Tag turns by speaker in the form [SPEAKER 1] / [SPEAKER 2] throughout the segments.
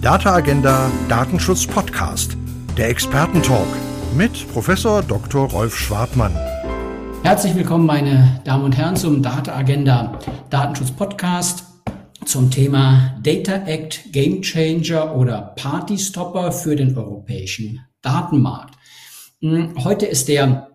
[SPEAKER 1] Data Agenda Datenschutz Podcast, der Expertentalk mit Professor Dr. Rolf Schwartmann.
[SPEAKER 2] Herzlich willkommen, meine Damen und Herren, zum Data Agenda Datenschutz Podcast zum Thema Data Act Game Changer oder Party Stopper für den europäischen Datenmarkt. Hm, heute ist der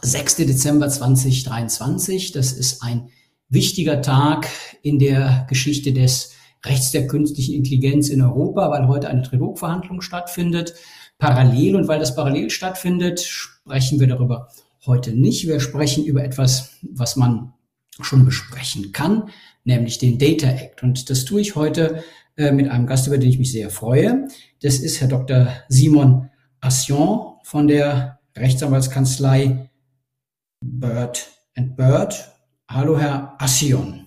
[SPEAKER 2] 6. Dezember 2023. Das ist ein wichtiger Tag in der Geschichte des Rechts der künstlichen Intelligenz in Europa, weil heute eine Trilogverhandlung stattfindet. Parallel und weil das parallel stattfindet, sprechen wir darüber heute nicht. Wir sprechen über etwas, was man schon besprechen kann, nämlich den Data Act. Und das tue ich heute äh, mit einem Gast, über den ich mich sehr freue. Das ist Herr Dr. Simon Assion von der Rechtsanwaltskanzlei Bird and Bird. Hallo, Herr Assion.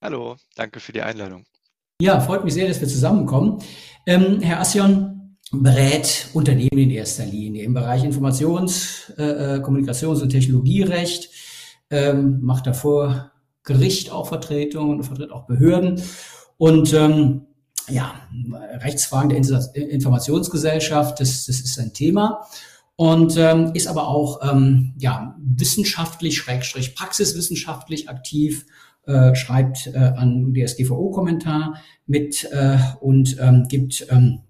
[SPEAKER 3] Hallo, danke für die Einladung.
[SPEAKER 2] Ja, freut mich sehr, dass wir zusammenkommen. Ähm, Herr Assion berät Unternehmen in erster Linie im Bereich Informations-, äh, äh, Kommunikations- und Technologierecht, ähm, macht davor Gericht auch Vertretung und vertritt auch Behörden. Und ähm, ja, Rechtsfragen der Informationsgesellschaft, das, das ist ein Thema und ähm, ist aber auch ähm, ja, wissenschaftlich, schrägstrich praxiswissenschaftlich aktiv äh, schreibt äh, an DSGVO-Kommentar mit äh, und ähm, gibt, ähm,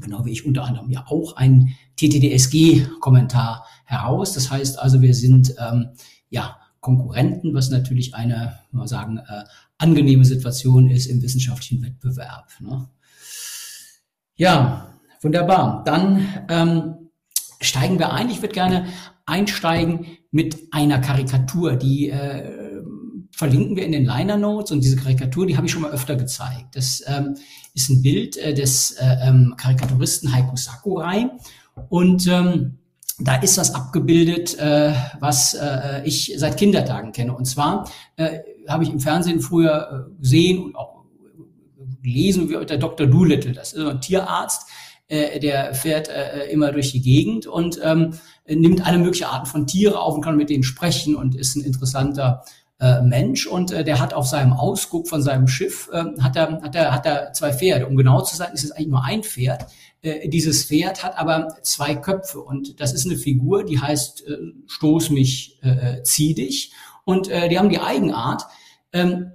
[SPEAKER 2] genau wie ich unter anderem ja auch einen TTDSG-Kommentar heraus. Das heißt also, wir sind ähm, ja Konkurrenten, was natürlich eine, mal sagen, äh, angenehme Situation ist im wissenschaftlichen Wettbewerb. Ne? Ja, wunderbar. Dann ähm, steigen wir ein. Ich würde gerne einsteigen mit einer Karikatur, die äh, verlinken wir in den Liner Notes und diese Karikatur, die habe ich schon mal öfter gezeigt. Das ähm, ist ein Bild äh, des äh, ähm, Karikaturisten Heiko Sakurai und ähm, da ist was abgebildet, äh, was äh, ich seit Kindertagen kenne. Und zwar äh, habe ich im Fernsehen früher äh, gesehen und auch gelesen, wie der Dr. Doolittle, das ist ein Tierarzt, äh, der fährt äh, immer durch die Gegend und ähm, nimmt alle möglichen Arten von Tiere auf und kann mit denen sprechen und ist ein interessanter äh, Mensch und äh, der hat auf seinem Ausguck von seinem Schiff äh, hat er hat er hat er zwei Pferde. Um genau zu sein, ist es eigentlich nur ein Pferd. Äh, dieses Pferd hat aber zwei Köpfe und das ist eine Figur, die heißt äh, Stoß mich, äh, zieh dich und äh, die haben die Eigenart. Ähm,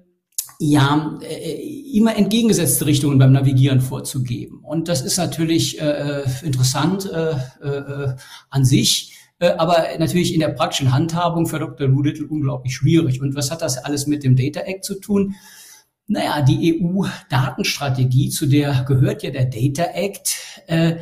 [SPEAKER 2] ja, äh, immer entgegengesetzte Richtungen beim Navigieren vorzugeben. Und das ist natürlich äh, interessant äh, äh, an sich. Äh, aber natürlich in der praktischen Handhabung für Dr. Doolittle unglaublich schwierig. Und was hat das alles mit dem Data Act zu tun? Naja, die EU-Datenstrategie, zu der gehört ja der Data Act, äh,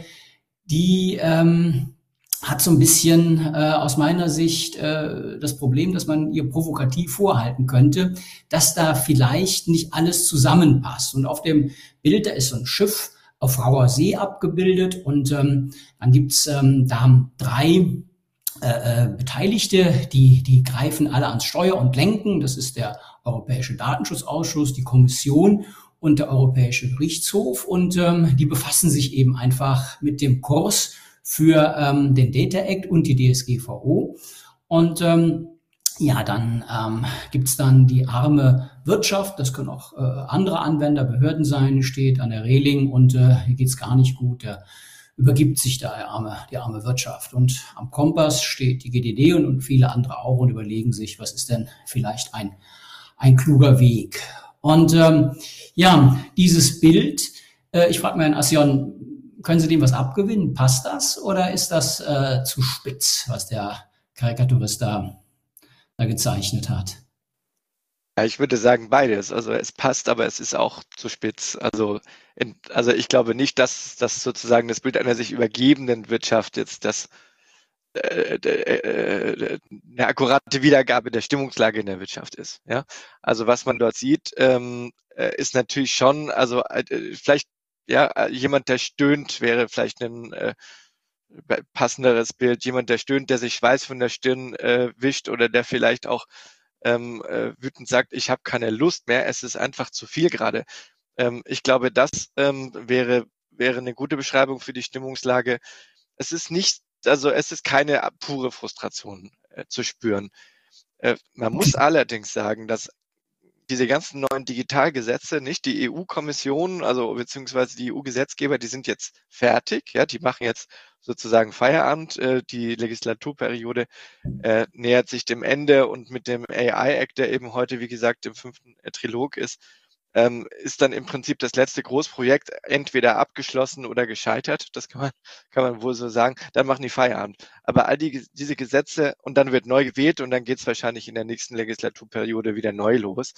[SPEAKER 2] die ähm, hat so ein bisschen äh, aus meiner Sicht äh, das Problem, dass man ihr provokativ vorhalten könnte, dass da vielleicht nicht alles zusammenpasst. Und auf dem Bild, da ist so ein Schiff auf rauer See abgebildet und ähm, dann gibt's ähm, da drei äh, äh, Beteiligte, die, die greifen alle ans Steuer und lenken. Das ist der Europäische Datenschutzausschuss, die Kommission und der Europäische Gerichtshof. Und ähm, die befassen sich eben einfach mit dem Kurs für ähm, den Data Act und die DSGVO. Und ähm, ja, dann ähm, gibt dann die arme Wirtschaft, das können auch äh, andere Anwender, Behörden sein, steht an der Reling und äh, hier geht's gar nicht gut. Der übergibt sich da die arme, die arme Wirtschaft. Und am Kompass steht die GDD und, und viele andere auch und überlegen sich, was ist denn vielleicht ein, ein kluger Weg. Und ähm, ja, dieses Bild, äh, ich frage mal Herrn Assion, können Sie dem was abgewinnen? Passt das oder ist das äh, zu spitz, was der Karikaturist da, da gezeichnet hat?
[SPEAKER 3] Ja, ich würde sagen beides. Also es passt, aber es ist auch zu spitz. Also, in, also ich glaube nicht, dass das sozusagen das Bild einer sich übergebenden Wirtschaft jetzt das äh, äh, eine akkurate Wiedergabe der Stimmungslage in der Wirtschaft ist. Ja, also was man dort sieht, ähm, äh, ist natürlich schon, also äh, vielleicht ja äh, jemand, der stöhnt, wäre vielleicht ein äh, passenderes Bild. Jemand, der stöhnt, der sich Schweiß von der Stirn äh, wischt oder der vielleicht auch ähm, äh, wütend sagt, ich habe keine Lust mehr, es ist einfach zu viel gerade. Ähm, ich glaube, das ähm, wäre, wäre eine gute Beschreibung für die Stimmungslage. Es ist nicht, also es ist keine pure Frustration äh, zu spüren. Äh, man muss allerdings sagen, dass diese ganzen neuen Digitalgesetze, nicht die EU-Kommission, also beziehungsweise die EU-Gesetzgeber, die sind jetzt fertig, ja, die machen jetzt sozusagen Feierabend. Äh, die Legislaturperiode äh, nähert sich dem Ende und mit dem AI-Act, der eben heute, wie gesagt, im fünften äh, Trilog ist, ähm, ist dann im Prinzip das letzte Großprojekt entweder abgeschlossen oder gescheitert. Das kann man, kann man wohl so sagen. Dann machen die Feierabend. Aber all die, diese Gesetze und dann wird neu gewählt und dann geht es wahrscheinlich in der nächsten Legislaturperiode wieder neu los.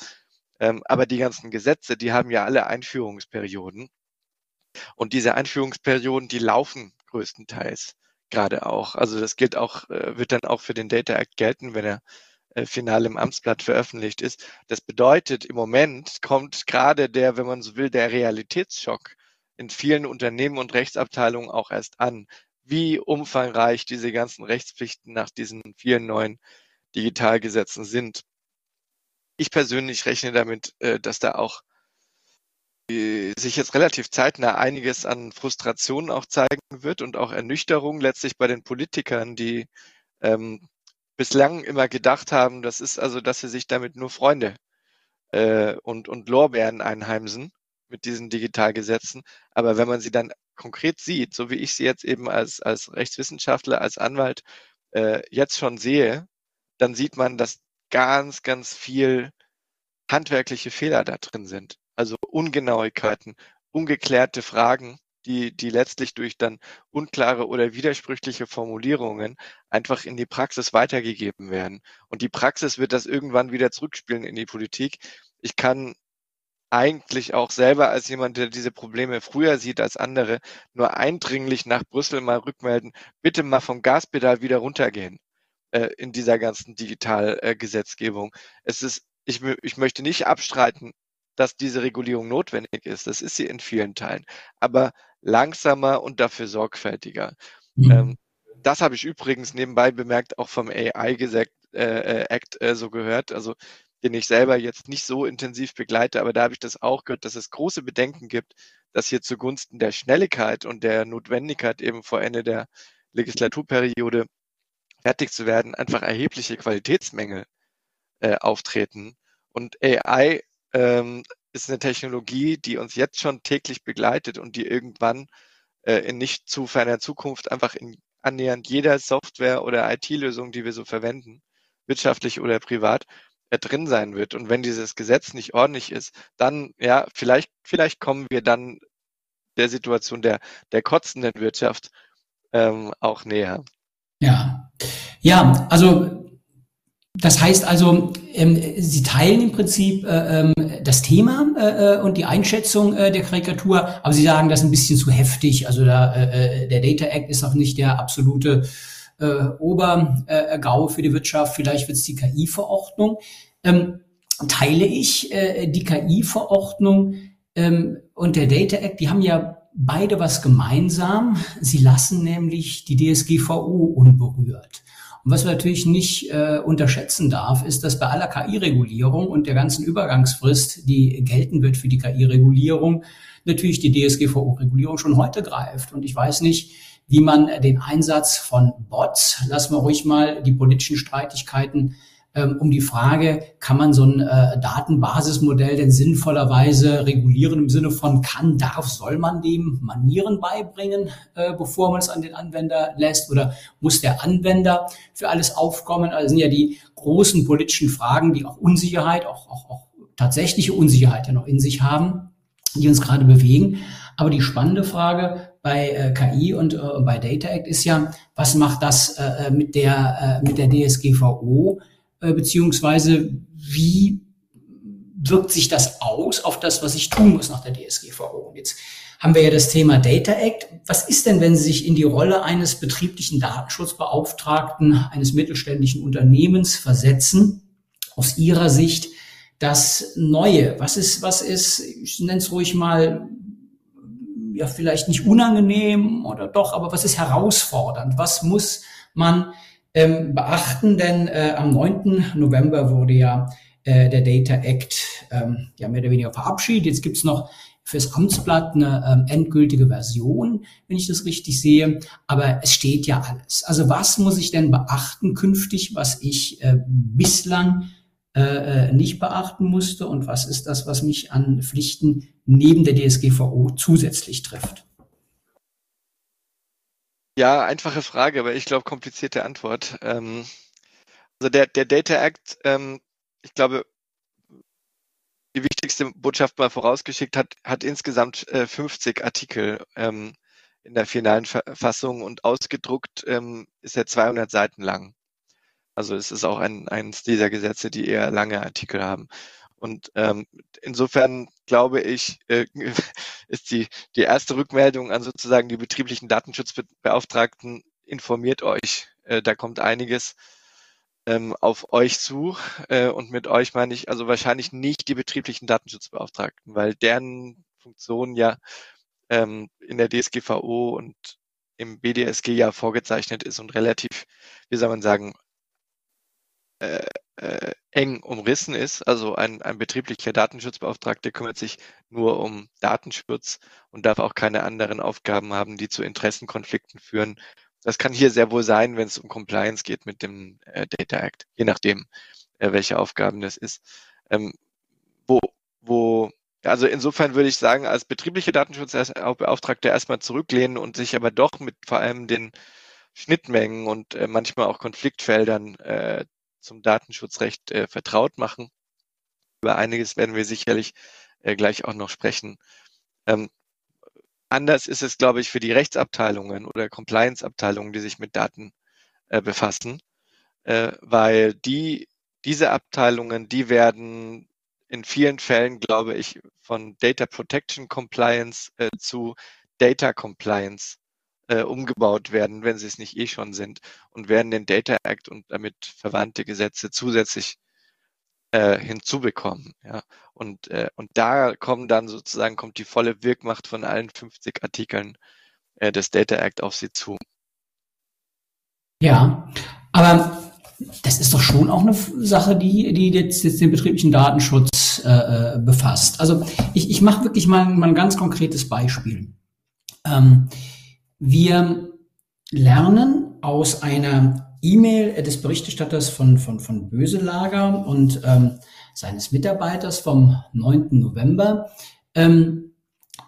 [SPEAKER 3] Ähm, aber die ganzen Gesetze, die haben ja alle Einführungsperioden. Und diese Einführungsperioden, die laufen größtenteils gerade auch. Also das gilt auch, äh, wird dann auch für den Data Act gelten, wenn er final im Amtsblatt veröffentlicht ist. Das bedeutet, im Moment kommt gerade der, wenn man so will, der Realitätsschock in vielen Unternehmen und Rechtsabteilungen auch erst an, wie umfangreich diese ganzen Rechtspflichten nach diesen vielen neuen Digitalgesetzen sind. Ich persönlich rechne damit, äh, dass da auch sich jetzt relativ zeitnah einiges an Frustration auch zeigen wird und auch Ernüchterung letztlich bei den Politikern, die ähm, bislang immer gedacht haben, das ist also, dass sie sich damit nur Freunde äh, und, und Lorbeeren einheimsen mit diesen Digitalgesetzen. Aber wenn man sie dann konkret sieht, so wie ich sie jetzt eben als, als Rechtswissenschaftler, als Anwalt äh, jetzt schon sehe, dann sieht man, dass ganz, ganz viel handwerkliche Fehler da drin sind. Also Ungenauigkeiten, ungeklärte Fragen, die, die letztlich durch dann unklare oder widersprüchliche Formulierungen einfach in die Praxis weitergegeben werden. Und die Praxis wird das irgendwann wieder zurückspielen in die Politik. Ich kann eigentlich auch selber als jemand, der diese Probleme früher sieht als andere, nur eindringlich nach Brüssel mal rückmelden, bitte mal vom Gaspedal wieder runtergehen äh, in dieser ganzen Digitalgesetzgebung. Äh, es ist, ich, ich möchte nicht abstreiten, dass diese Regulierung notwendig ist. Das ist sie in vielen Teilen. Aber langsamer und dafür sorgfältiger. Mhm. Ähm, das habe ich übrigens nebenbei bemerkt auch vom AI-Act äh, äh, äh, so gehört, also den ich selber jetzt nicht so intensiv begleite, aber da habe ich das auch gehört, dass es große Bedenken gibt, dass hier zugunsten der Schnelligkeit und der Notwendigkeit eben vor Ende der Legislaturperiode fertig zu werden, einfach erhebliche Qualitätsmängel äh, auftreten. Und AI ähm, ist eine Technologie, die uns jetzt schon täglich begleitet und die irgendwann äh, in nicht zu ferner Zukunft einfach in annähernd jeder Software oder IT-Lösung, die wir so verwenden, wirtschaftlich oder privat, äh, drin sein wird. Und wenn dieses Gesetz nicht ordentlich ist, dann, ja, vielleicht, vielleicht kommen wir dann der Situation der, der kotzenden Wirtschaft ähm, auch näher.
[SPEAKER 2] Ja, ja, also das heißt also, ähm, Sie teilen im Prinzip äh, ähm, das Thema äh, äh, und die Einschätzung äh, der Karikatur, aber Sie sagen, das ist ein bisschen zu heftig. Also da, äh, äh der Data Act ist auch nicht der absolute äh, Obergau für die Wirtschaft. Vielleicht wird es die KI-Verordnung. Ähm, teile ich äh, die KI-Verordnung ähm, und der Data Act, die haben ja beide was gemeinsam. Sie lassen nämlich die DSGVO unberührt. Und was man natürlich nicht äh, unterschätzen darf, ist, dass bei aller KI-Regulierung und der ganzen Übergangsfrist, die gelten wird für die KI-Regulierung, natürlich die DSGVO-Regulierung schon heute greift. Und ich weiß nicht, wie man den Einsatz von Bots, lassen wir ruhig mal die politischen Streitigkeiten ähm, um die Frage, kann man so ein äh, Datenbasismodell denn sinnvollerweise regulieren im Sinne von kann, darf, soll man dem Manieren beibringen, äh, bevor man es an den Anwender lässt oder muss der Anwender für alles aufkommen? Also sind ja die großen politischen Fragen, die auch Unsicherheit, auch, auch, auch tatsächliche Unsicherheit ja noch in sich haben, die uns gerade bewegen. Aber die spannende Frage bei äh, KI und äh, bei Data Act ist ja, was macht das äh, mit der äh, mit der DSGVO? Äh, beziehungsweise wie wirkt sich das aus auf das, was ich tun muss nach der DSGVO? Und jetzt haben wir ja das Thema Data Act. Was ist denn, wenn Sie sich in die Rolle eines betrieblichen Datenschutzbeauftragten eines mittelständischen Unternehmens versetzen? Aus Ihrer Sicht das Neue? Was ist, was ist, ich nenne es ruhig mal, ja, vielleicht nicht unangenehm oder doch, aber was ist herausfordernd? Was muss man ähm, beachten, denn äh, am 9. November wurde ja äh, der Data Act ähm, ja mehr oder weniger verabschiedet. Jetzt gibt's noch fürs Amtsblatt eine ähm, endgültige Version, wenn ich das richtig sehe. Aber es steht ja alles. Also was muss ich denn beachten künftig, was ich äh, bislang äh, nicht beachten musste und was ist das, was mich an Pflichten neben der DSGVO zusätzlich trifft?
[SPEAKER 3] Ja, einfache Frage, aber ich glaube komplizierte Antwort. Ähm, also der, der Data Act, ähm, ich glaube, die wichtigste Botschaft mal vorausgeschickt hat, hat insgesamt äh, 50 Artikel ähm, in der finalen Fassung und ausgedruckt ähm, ist er 200 Seiten lang. Also es ist auch ein, eines dieser Gesetze, die eher lange Artikel haben. Und ähm, insofern glaube ich, äh, ist die, die erste Rückmeldung an sozusagen die betrieblichen Datenschutzbeauftragten, informiert euch, äh, da kommt einiges ähm, auf euch zu. Äh, und mit euch meine ich also wahrscheinlich nicht die betrieblichen Datenschutzbeauftragten, weil deren Funktion ja ähm, in der DSGVO und im BDSG ja vorgezeichnet ist und relativ, wie soll man sagen, äh, äh, eng umrissen ist. Also ein, ein betrieblicher Datenschutzbeauftragter kümmert sich nur um Datenschutz und darf auch keine anderen Aufgaben haben, die zu Interessenkonflikten führen. Das kann hier sehr wohl sein, wenn es um Compliance geht mit dem äh, Data Act, je nachdem, äh, welche Aufgaben das ist. Ähm, wo, wo, also insofern würde ich sagen, als betrieblicher Datenschutzbeauftragter erstmal zurücklehnen und sich aber doch mit vor allem den Schnittmengen und äh, manchmal auch Konfliktfeldern äh, zum Datenschutzrecht äh, vertraut machen. Über einiges werden wir sicherlich äh, gleich auch noch sprechen. Ähm, anders ist es, glaube ich, für die Rechtsabteilungen oder Compliance-Abteilungen, die sich mit Daten äh, befassen, äh, weil die, diese Abteilungen, die werden in vielen Fällen, glaube ich, von Data Protection Compliance äh, zu Data Compliance äh, umgebaut werden, wenn sie es nicht eh schon sind, und werden den Data Act und damit verwandte Gesetze zusätzlich äh, hinzubekommen. Ja. Und, äh, und da kommen dann sozusagen, kommt die volle Wirkmacht von allen 50 Artikeln äh, des Data Act auf sie zu.
[SPEAKER 2] Ja, aber das ist doch schon auch eine Sache, die, die jetzt, jetzt den betrieblichen Datenschutz äh, äh befasst. Also ich, ich mache wirklich mal, mal ein ganz konkretes Beispiel. Ähm, wir lernen aus einer E-Mail des Berichterstatters von, von, von Böselager und ähm, seines Mitarbeiters vom 9. November ähm,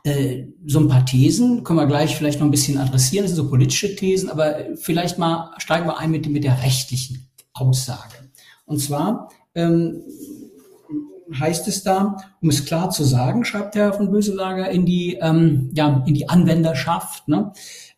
[SPEAKER 2] äh, so ein paar Thesen, können wir gleich vielleicht noch ein bisschen adressieren, das sind so politische Thesen, aber vielleicht mal steigen wir ein mit, mit der rechtlichen Aussage. Und zwar ähm, heißt es da, um es klar zu sagen, schreibt Herr von Böselager in die, ähm, ja, in die Anwenderschaft. Ne?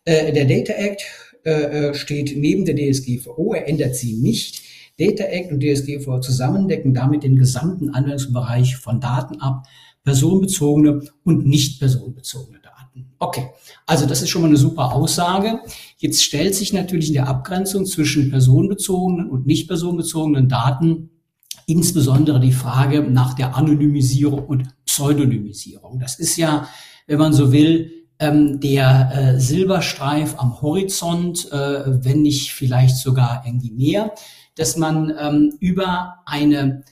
[SPEAKER 2] Äh, der Data Act äh, äh steht neben der DSGVO, er ändert sie nicht. Data Act und DSGVO zusammen decken damit den gesamten Anwendungsbereich von Daten ab, personenbezogene und nicht personenbezogene Daten. Okay, also das ist schon mal eine super Aussage. Jetzt stellt sich natürlich in der Abgrenzung zwischen personenbezogenen und nicht personenbezogenen Daten insbesondere die Frage nach der Anonymisierung und Pseudonymisierung. Das ist ja, wenn man so will, ähm, der äh, Silberstreif am Horizont, äh, wenn nicht vielleicht sogar irgendwie mehr, dass man ähm, über eine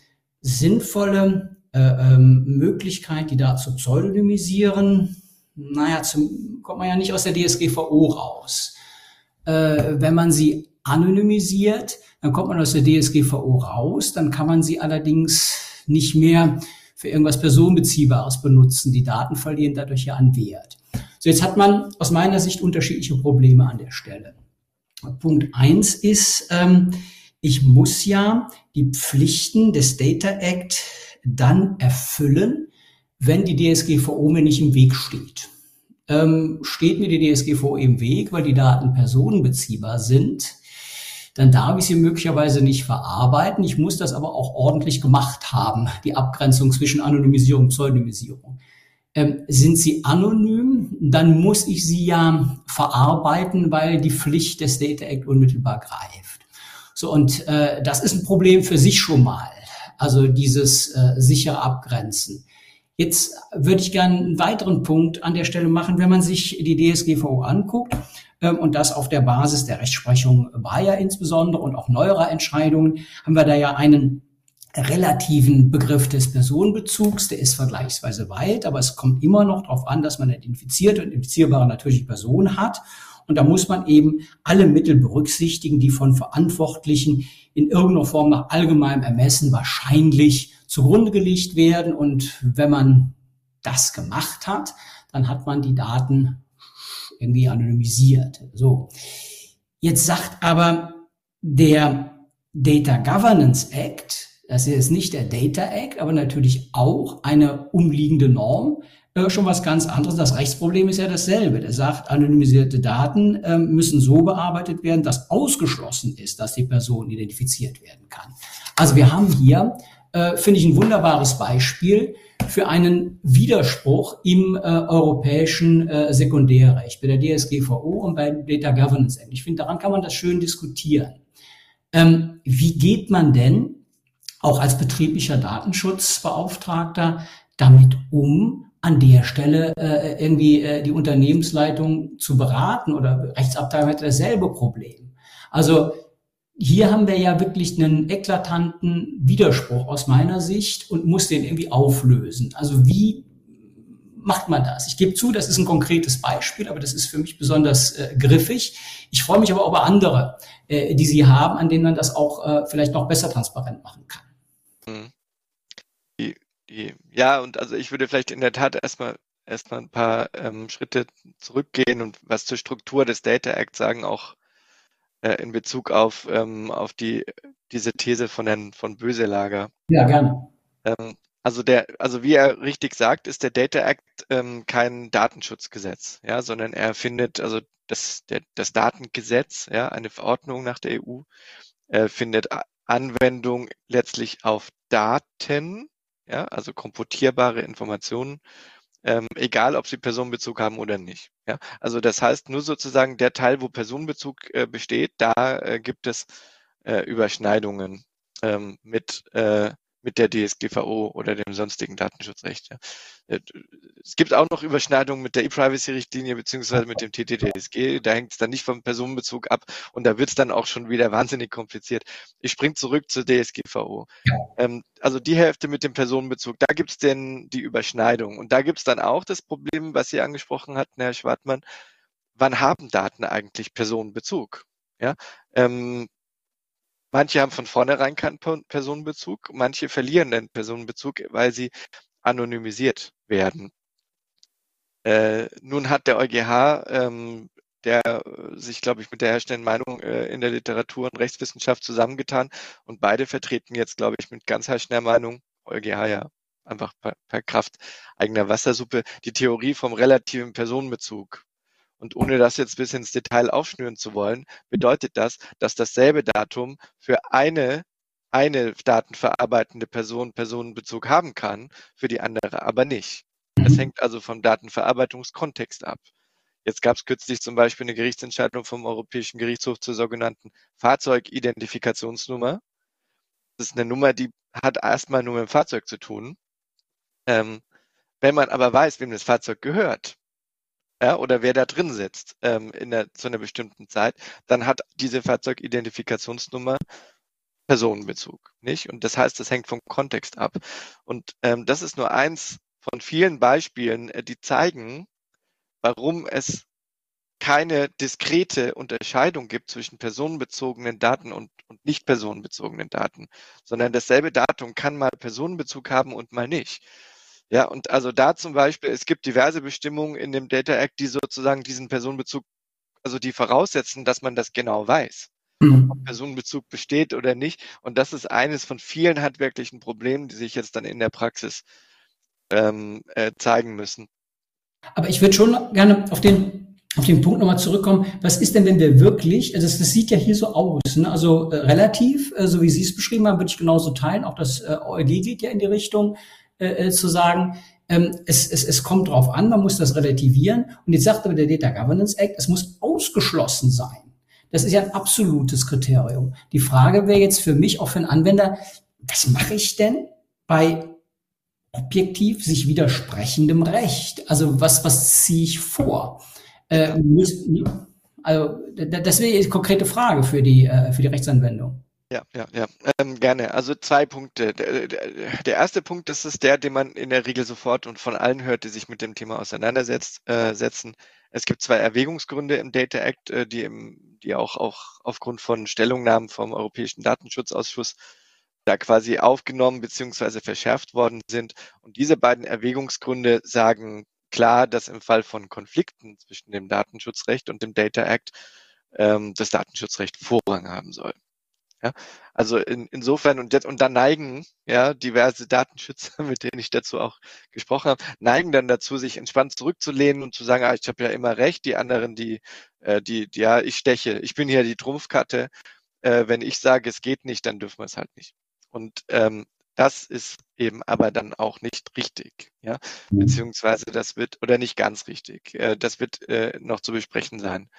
[SPEAKER 2] sinnvolle äh, ähm, Möglichkeit, die da zu pseudonymisieren, naja, zum, kommt man ja nicht aus der DSGVO raus. Äh, wenn man sie anonymisiert, dann kommt man aus der DSGVO raus, dann kann man sie allerdings nicht mehr für irgendwas Personenbeziehbares benutzen. Die Daten verlieren dadurch ja an Wert. So, jetzt hat man aus meiner Sicht unterschiedliche Probleme an der Stelle. Punkt eins ist, ähm, ich muss ja die Pflichten des Data Act dann erfüllen, wenn die DSGVO mir nicht im Weg steht. Ähm, steht mir die DSGVO im Weg, weil die Daten personenbeziehbar sind, dann darf ich sie möglicherweise nicht verarbeiten. Ich muss das aber auch ordentlich gemacht haben, die Abgrenzung zwischen Anonymisierung und Pseudonymisierung. Ähm, sind sie anonym, dann muss ich sie ja verarbeiten, weil die Pflicht des Data Act unmittelbar greift. So, und äh, das ist ein Problem für sich schon mal. Also dieses äh, sichere Abgrenzen. Jetzt würde ich gerne einen weiteren Punkt an der Stelle machen, wenn man sich die DSGVO anguckt und das auf der Basis der Rechtsprechung Bayer insbesondere und auch neuerer Entscheidungen, haben wir da ja einen relativen Begriff des Personenbezugs, der ist vergleichsweise weit, aber es kommt immer noch darauf an, dass man eine identifizierte und identifizierbare natürliche Person hat. Und da muss man eben alle Mittel berücksichtigen, die von Verantwortlichen in irgendeiner Form nach allgemeinem Ermessen wahrscheinlich zugrunde gelegt werden. Und wenn man das gemacht hat, dann hat man die Daten irgendwie anonymisiert. So. Jetzt sagt aber der Data Governance Act, das ist nicht der Data Act, aber natürlich auch eine umliegende Norm, äh, schon was ganz anderes. Das Rechtsproblem ist ja dasselbe. Der sagt, anonymisierte Daten äh, müssen so bearbeitet werden, dass ausgeschlossen ist, dass die Person identifiziert werden kann. Also wir haben hier, äh, finde ich, ein wunderbares Beispiel für einen Widerspruch im äh, europäischen äh, Sekundärrecht, bei der DSGVO und bei Data Governance Act. Ich finde, daran kann man das schön diskutieren. Ähm, wie geht man denn auch als betrieblicher Datenschutzbeauftragter damit um, an der Stelle äh, irgendwie äh, die Unternehmensleitung zu beraten oder Rechtsabteilung hat dasselbe Problem. Also hier haben wir ja wirklich einen eklatanten Widerspruch aus meiner Sicht und muss den irgendwie auflösen. Also wie macht man das? Ich gebe zu, das ist ein konkretes Beispiel, aber das ist für mich besonders äh, griffig. Ich freue mich aber auch über andere, äh, die Sie haben, an denen man das auch äh, vielleicht noch besser transparent machen kann. Hm.
[SPEAKER 3] Die, ja, und also ich würde vielleicht in der Tat erstmal erstmal ein paar ähm, Schritte zurückgehen und was zur Struktur des Data Act sagen, auch äh, in Bezug auf, ähm, auf die, diese These von Herrn von Böselager.
[SPEAKER 2] Ja, gerne.
[SPEAKER 3] Ähm, also der, also wie er richtig sagt, ist der Data Act ähm, kein Datenschutzgesetz, ja, sondern er findet, also das, der, das Datengesetz, ja, eine Verordnung nach der EU, äh, findet Anwendung letztlich auf Daten, ja, also komputierbare Informationen, ähm, egal ob sie Personenbezug haben oder nicht. Ja, also das heißt nur sozusagen der Teil, wo Personenbezug äh, besteht, da äh, gibt es äh, Überschneidungen ähm, mit äh, mit der DSGVO oder dem sonstigen Datenschutzrecht. Ja. Äh, es gibt auch noch Überschneidungen mit der E-Privacy-Richtlinie beziehungsweise mit dem TTDSG. Da hängt es dann nicht vom Personenbezug ab und da wird es dann auch schon wieder wahnsinnig kompliziert. Ich springe zurück zur DSGVO. Ähm, also die Hälfte mit dem Personenbezug, da gibt es denn die Überschneidung. Und da gibt es dann auch das Problem, was Sie angesprochen hatten, Herr Schwartmann. Wann haben Daten eigentlich Personenbezug? Ja, ähm, Manche haben von vornherein keinen Personenbezug, manche verlieren den Personenbezug, weil sie anonymisiert werden. Äh, nun hat der EuGH, ähm, der sich, glaube ich, mit der herrschenden Meinung äh, in der Literatur und Rechtswissenschaft zusammengetan und beide vertreten jetzt, glaube ich, mit ganz herrschender Meinung, EuGH ja einfach per, per Kraft eigener Wassersuppe, die Theorie vom relativen Personenbezug. Und ohne das jetzt bis ins Detail aufschnüren zu wollen, bedeutet das, dass dasselbe Datum für eine eine datenverarbeitende Person Personenbezug haben kann, für die andere aber nicht. Das mhm. hängt also vom Datenverarbeitungskontext ab. Jetzt gab es kürzlich zum Beispiel eine Gerichtsentscheidung vom Europäischen Gerichtshof zur sogenannten Fahrzeugidentifikationsnummer. Das ist eine Nummer, die hat erstmal nur mit dem Fahrzeug zu tun. Ähm, wenn man aber weiß, wem das Fahrzeug gehört, ja, oder wer da drin sitzt ähm, in der, zu einer bestimmten Zeit, dann hat diese Fahrzeugidentifikationsnummer Personenbezug, nicht? Und das heißt, das hängt vom Kontext ab. Und ähm, das ist nur eins von vielen Beispielen, äh, die zeigen, warum es keine diskrete Unterscheidung gibt zwischen personenbezogenen Daten und, und nicht personenbezogenen Daten, sondern dasselbe Datum kann mal Personenbezug haben und mal nicht. Ja, und also da zum Beispiel, es gibt diverse Bestimmungen in dem Data Act, die sozusagen diesen Personenbezug, also die voraussetzen, dass man das genau weiß. Mhm. Ob Personenbezug besteht oder nicht. Und das ist eines von vielen handwerklichen Problemen, die sich jetzt dann in der Praxis ähm, äh, zeigen müssen.
[SPEAKER 2] Aber ich würde schon gerne auf den auf den Punkt nochmal zurückkommen. Was ist denn, wenn wir wirklich, also das, das sieht ja hier so aus, ne? also äh, relativ, äh, so wie Sie es beschrieben haben, würde ich genauso teilen. Auch das äh, OLG geht ja in die Richtung. Äh, äh, zu sagen, ähm, es, es, es kommt drauf an, man muss das relativieren. Und jetzt sagt aber der Data Governance Act, es muss ausgeschlossen sein. Das ist ja ein absolutes Kriterium. Die Frage wäre jetzt für mich, auch für einen Anwender, was mache ich denn bei objektiv sich widersprechendem Recht? Also was, was ziehe ich vor? Äh, also das wäre die konkrete Frage für die, äh, für die Rechtsanwendung.
[SPEAKER 3] Ja, ja, ja, ähm, gerne. Also zwei Punkte. Der, der, erste Punkt, das ist der, den man in der Regel sofort und von allen hört, die sich mit dem Thema auseinandersetzen. Äh, Es gibt zwei Erwägungsgründe im Data Act, äh, die, im, die auch, auch aufgrund von Stellungnahmen vom Europäischen Datenschutzausschuss da quasi aufgenommen bzw. verschärft worden sind. Und diese beiden Erwägungsgründe sagen klar, dass im Fall von Konflikten zwischen dem Datenschutzrecht und dem Data Act ähm, das Datenschutzrecht Vorrang haben soll. Ja, also in, insofern und, und dann neigen ja diverse Datenschützer, mit denen ich dazu auch gesprochen habe, neigen dann dazu, sich entspannt zurückzulehnen und zu sagen, ah, ich habe ja immer recht, die anderen, die, äh, die, die, ja, ich steche, ich bin hier die Trumpfkarte. Äh, wenn ich sage, es geht nicht, dann dürfen wir es halt nicht. Und ähm, das ist eben aber dann auch nicht richtig, ja, mhm. beziehungsweise das wird oder nicht ganz richtig. Äh, das wird äh, noch zu besprechen sein.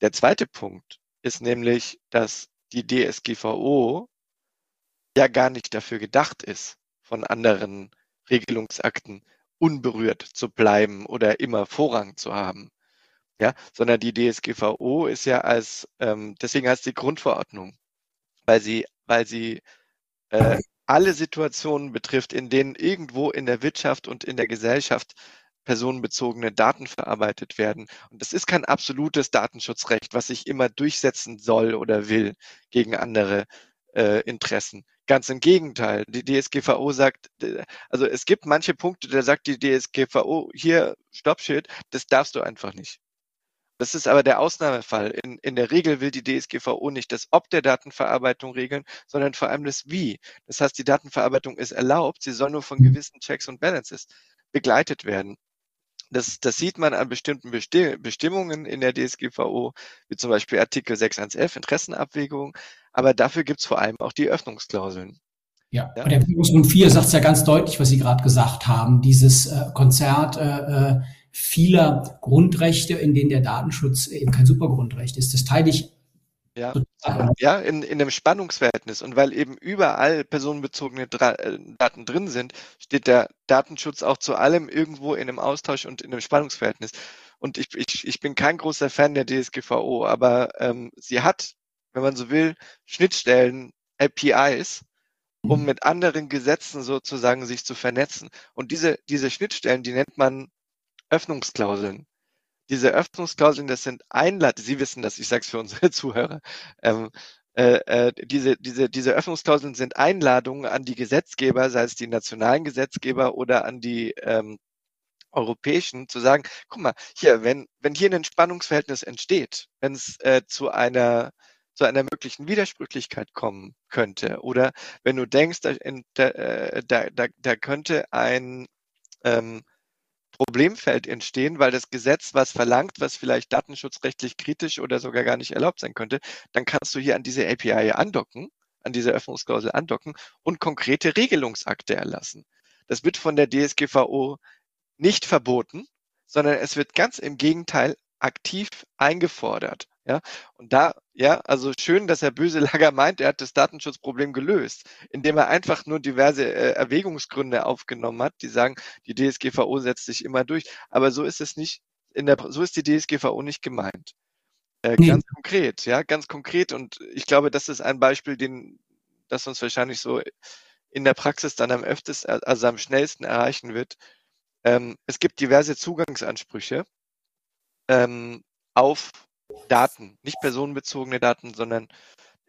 [SPEAKER 3] Der zweite Punkt ist nämlich, dass die DSGVO ja gar nicht dafür gedacht ist, von anderen Regelungsakten unberührt zu bleiben oder immer Vorrang zu haben. Ja, sondern die DSGVO ist ja als, ähm, deswegen heißt die Grundverordnung, weil sie, weil sie äh, alle Situationen betrifft, in denen irgendwo in der Wirtschaft und in der Gesellschaft personenbezogene Daten verarbeitet werden. Und das ist kein absolutes Datenschutzrecht, was sich immer durchsetzen soll oder will gegen andere äh, Interessen. Ganz im Gegenteil. Die DSGVO sagt, also es gibt manche Punkte, da sagt die DSGVO, hier, Stoppschild, das darfst du einfach nicht. Das ist aber der Ausnahmefall. In, in der Regel will die DSGVO nicht das Ob der Datenverarbeitung regeln, sondern vor allem das Wie. Das heißt, die Datenverarbeitung ist erlaubt, sie soll nur von gewissen Checks und Balances begleitet werden. Das, das sieht man an bestimmten Bestimmungen in der DSGVO, wie zum Beispiel Artikel 6.1.11 Interessenabwägung. Aber dafür gibt es vor allem auch die Öffnungsklauseln.
[SPEAKER 2] Ja, ja. und der Punkt 4 sagt es ja ganz deutlich, was Sie gerade gesagt haben. Dieses äh, Konzert äh, äh, vieler Grundrechte, in denen der Datenschutz eben kein Supergrundrecht ist. Das teile ich
[SPEAKER 3] ja, ja in, in einem Spannungsverhältnis. Und weil eben überall personenbezogene Dra äh, Daten drin sind, steht der Datenschutz auch zu allem irgendwo in einem Austausch und in einem Spannungsverhältnis. Und ich, ich, ich bin kein großer Fan der DSGVO, aber ähm, sie hat, wenn man so will, Schnittstellen, APIs, um mhm. mit anderen Gesetzen sozusagen sich zu vernetzen. Und diese, diese Schnittstellen, die nennt man Öffnungsklauseln diese Öffnungsklauseln, das sind Einladungen, Sie wissen das, ich sage es für unsere Zuhörer, ähm, äh, äh, diese, diese, diese Öffnungsklauseln sind Einladungen an die Gesetzgeber, sei es die nationalen Gesetzgeber oder an die ähm, europäischen, zu sagen, guck mal, hier, wenn, wenn hier ein Spannungsverhältnis entsteht, wenn es äh, zu einer zu einer möglichen Widersprüchlichkeit kommen könnte oder wenn du denkst, da, da, äh, da, da könnte ein ähm, Problemfeld entstehen, weil das Gesetz was verlangt, was vielleicht datenschutzrechtlich kritisch oder sogar gar nicht erlaubt sein könnte, dann kannst du hier an diese API andocken, an diese Öffnungsklausel andocken und konkrete Regelungsakte erlassen. Das wird von der DSGVO nicht verboten, sondern es wird ganz im Gegenteil aktiv eingefordert. Ja, und da, ja, also schön, dass Herr Böselager meint, er hat das Datenschutzproblem gelöst, indem er einfach nur diverse äh, Erwägungsgründe aufgenommen hat, die sagen, die DSGVO setzt sich immer durch. Aber so ist es nicht, in der, so ist die DSGVO nicht gemeint. Äh, nee. Ganz konkret, ja, ganz konkret. Und ich glaube, das ist ein Beispiel, den, das uns wahrscheinlich so in der Praxis dann am öftesten, also am schnellsten erreichen wird. Ähm, es gibt diverse Zugangsansprüche ähm, auf Daten, nicht personenbezogene Daten, sondern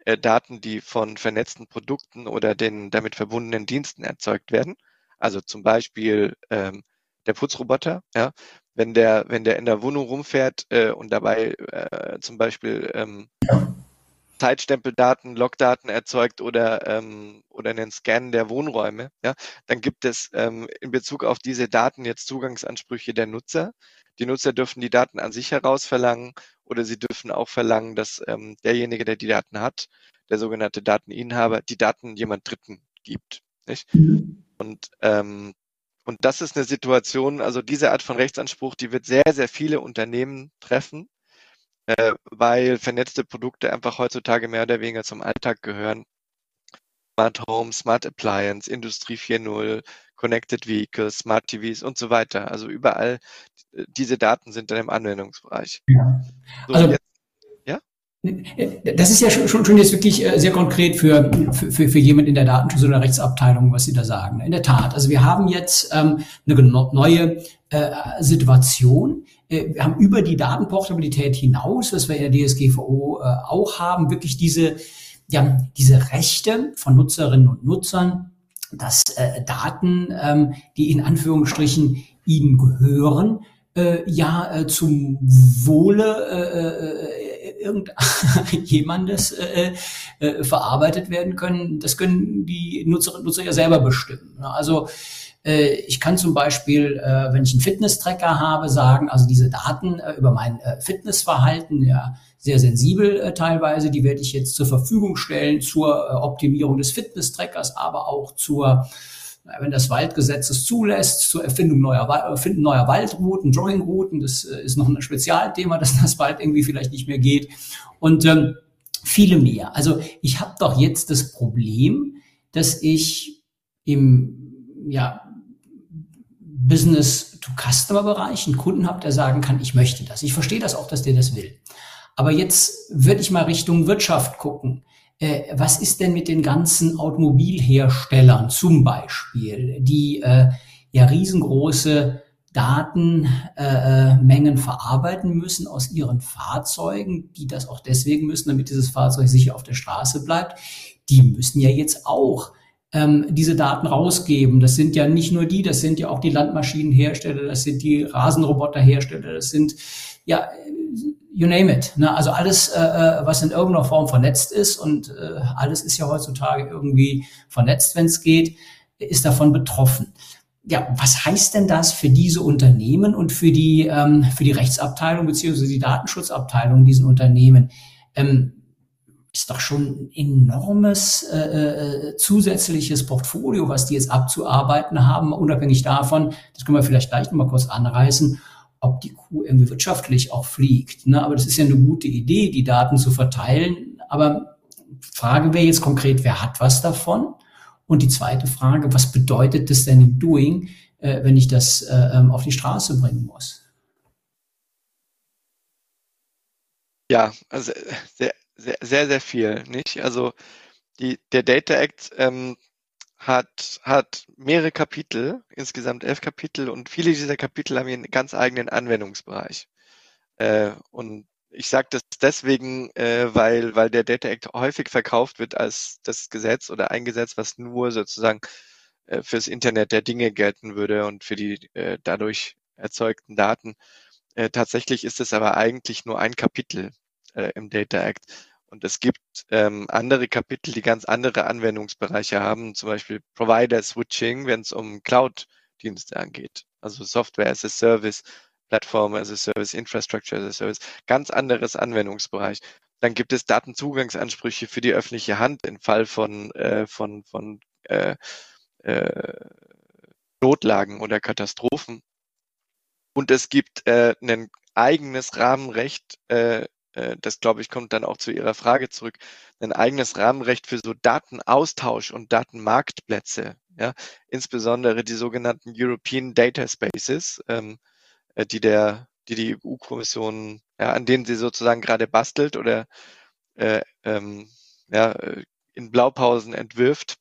[SPEAKER 3] äh, Daten, die von vernetzten Produkten oder den damit verbundenen Diensten erzeugt werden. Also zum Beispiel ähm, der Putzroboter, ja, wenn der, wenn der in der Wohnung rumfährt äh, und dabei äh, zum Beispiel ähm, Zeitstempeldaten, Logdaten erzeugt oder, ähm, oder einen Scan der Wohnräume, ja, dann gibt es ähm, in Bezug auf diese Daten jetzt Zugangsansprüche der Nutzer. Die Nutzer dürfen die Daten an sich herausverlangen oder sie dürfen auch verlangen, dass ähm, derjenige, der die Daten hat, der sogenannte Dateninhaber, die Daten jemand Dritten gibt. Nicht? Mhm. Und, ähm, und das ist eine Situation, also diese Art von Rechtsanspruch, die wird sehr, sehr viele Unternehmen treffen, äh, weil vernetzte Produkte einfach heutzutage mehr oder weniger zum Alltag gehören. Smart Home, Smart Appliance, Industrie 4.0, Connected Vehicles, Smart TVs und so weiter. Also überall diese Daten sind dann im Anwendungsbereich. Ja. So,
[SPEAKER 2] also, jetzt, ja? Das ist ja schon, schon jetzt wirklich äh, sehr konkret für, für, für jemand in der Datenschutz- oder Rechtsabteilung, was Sie da sagen. In der Tat. Also wir haben jetzt ähm, eine neue äh, Situation, äh, wir haben über die Datenportabilität hinaus, was wir in der DSGVO äh, auch haben, wirklich diese, ja, diese Rechte von Nutzerinnen und Nutzern, dass äh, Daten, ähm, die in Anführungsstrichen ihnen gehören, äh, ja äh, zum Wohle äh, äh irgendjemandes äh, äh, verarbeitet werden können. Das können die Nutzer, Nutzer ja selber bestimmen. Also äh, ich kann zum Beispiel, äh, wenn ich einen Fitness-Tracker habe, sagen, also diese Daten äh, über mein Fitnessverhalten, ja, sehr sensibel teilweise, die werde ich jetzt zur Verfügung stellen zur Optimierung des Fitness-Trackers, aber auch zur wenn das Waldgesetz es zulässt, zur Erfindung neuer, Erfinden neuer Waldrouten, Drawingrouten, das ist noch ein Spezialthema, dass das bald irgendwie vielleicht nicht mehr geht. Und ähm, viele mehr. Also ich habe doch jetzt das Problem, dass ich im ja, Business-to-Customer-Bereich einen Kunden habe, der sagen kann, ich möchte das. Ich verstehe das auch, dass der das will. Aber jetzt würde ich mal Richtung Wirtschaft gucken. Äh, was ist denn mit den ganzen Automobilherstellern zum Beispiel, die äh, ja riesengroße Datenmengen äh, verarbeiten müssen aus ihren Fahrzeugen, die das auch deswegen müssen, damit dieses Fahrzeug sicher auf der Straße bleibt. Die müssen ja jetzt auch ähm, diese Daten rausgeben. Das sind ja nicht nur die, das sind ja auch die Landmaschinenhersteller, das sind die Rasenroboterhersteller, das sind ja you name it. Ne? Also alles, äh, äh, was in irgendeiner Form vernetzt ist und äh, alles ist ja heutzutage irgendwie vernetzt, wenn es geht, ist davon betroffen. Ja, was heißt denn das für diese Unternehmen und für die ähm, für die Rechtsabteilung beziehungsweise die Datenschutzabteilung diesen Unternehmen? Ähm, ist doch schon ein enormes äh, äh, zusätzliches Portfolio, was die jetzt abzuarbeiten haben, unabhängig davon, das können wir vielleicht gleich nochmal kurz anreißen, ob die Kuh irgendwie wirtschaftlich auch fliegt. Ne? Aber das ist ja eine gute Idee, die Daten zu verteilen. Aber Frage wäre jetzt konkret, wer hat was davon? Und die zweite Frage, was bedeutet das denn im Doing, äh, wenn ich das äh, ähm, auf die Straße bringen muss?
[SPEAKER 3] Ja, also sehr, sehr, sehr, sehr viel, nicht? Also die, der Data Act ähm, hat, hat mehrere Kapitel, insgesamt elf Kapitel und viele dieser Kapitel haben einen ganz eigenen Anwendungsbereich. Äh, und ich sage das deswegen, äh, weil, weil der Data Act häufig verkauft wird als das Gesetz oder ein Gesetz, was nur sozusagen äh, fürs Internet der Dinge gelten würde und für die äh, dadurch erzeugten Daten. Äh, tatsächlich ist es aber eigentlich nur ein Kapitel äh, im Data Act. Und es gibt ähm, andere Kapitel, die ganz andere Anwendungsbereiche haben, zum Beispiel Provider Switching, wenn es um Cloud-Dienste angeht. Also Software as a Service, Plattform as a Service, Infrastructure as a Service, ganz anderes Anwendungsbereich. Dann gibt es Datenzugangsansprüche für die öffentliche Hand im Fall von, äh, von, von äh, äh, Notlagen oder Katastrophen. Und es gibt äh, ein eigenes Rahmenrecht äh, das glaube ich kommt dann auch zu Ihrer Frage zurück, ein eigenes Rahmenrecht für so Datenaustausch und Datenmarktplätze, ja, insbesondere die sogenannten European Data Spaces, ähm, äh, die der, die die EU-Kommission, ja, an denen sie sozusagen gerade bastelt oder äh, ähm, ja, äh, in Blaupausen entwirft.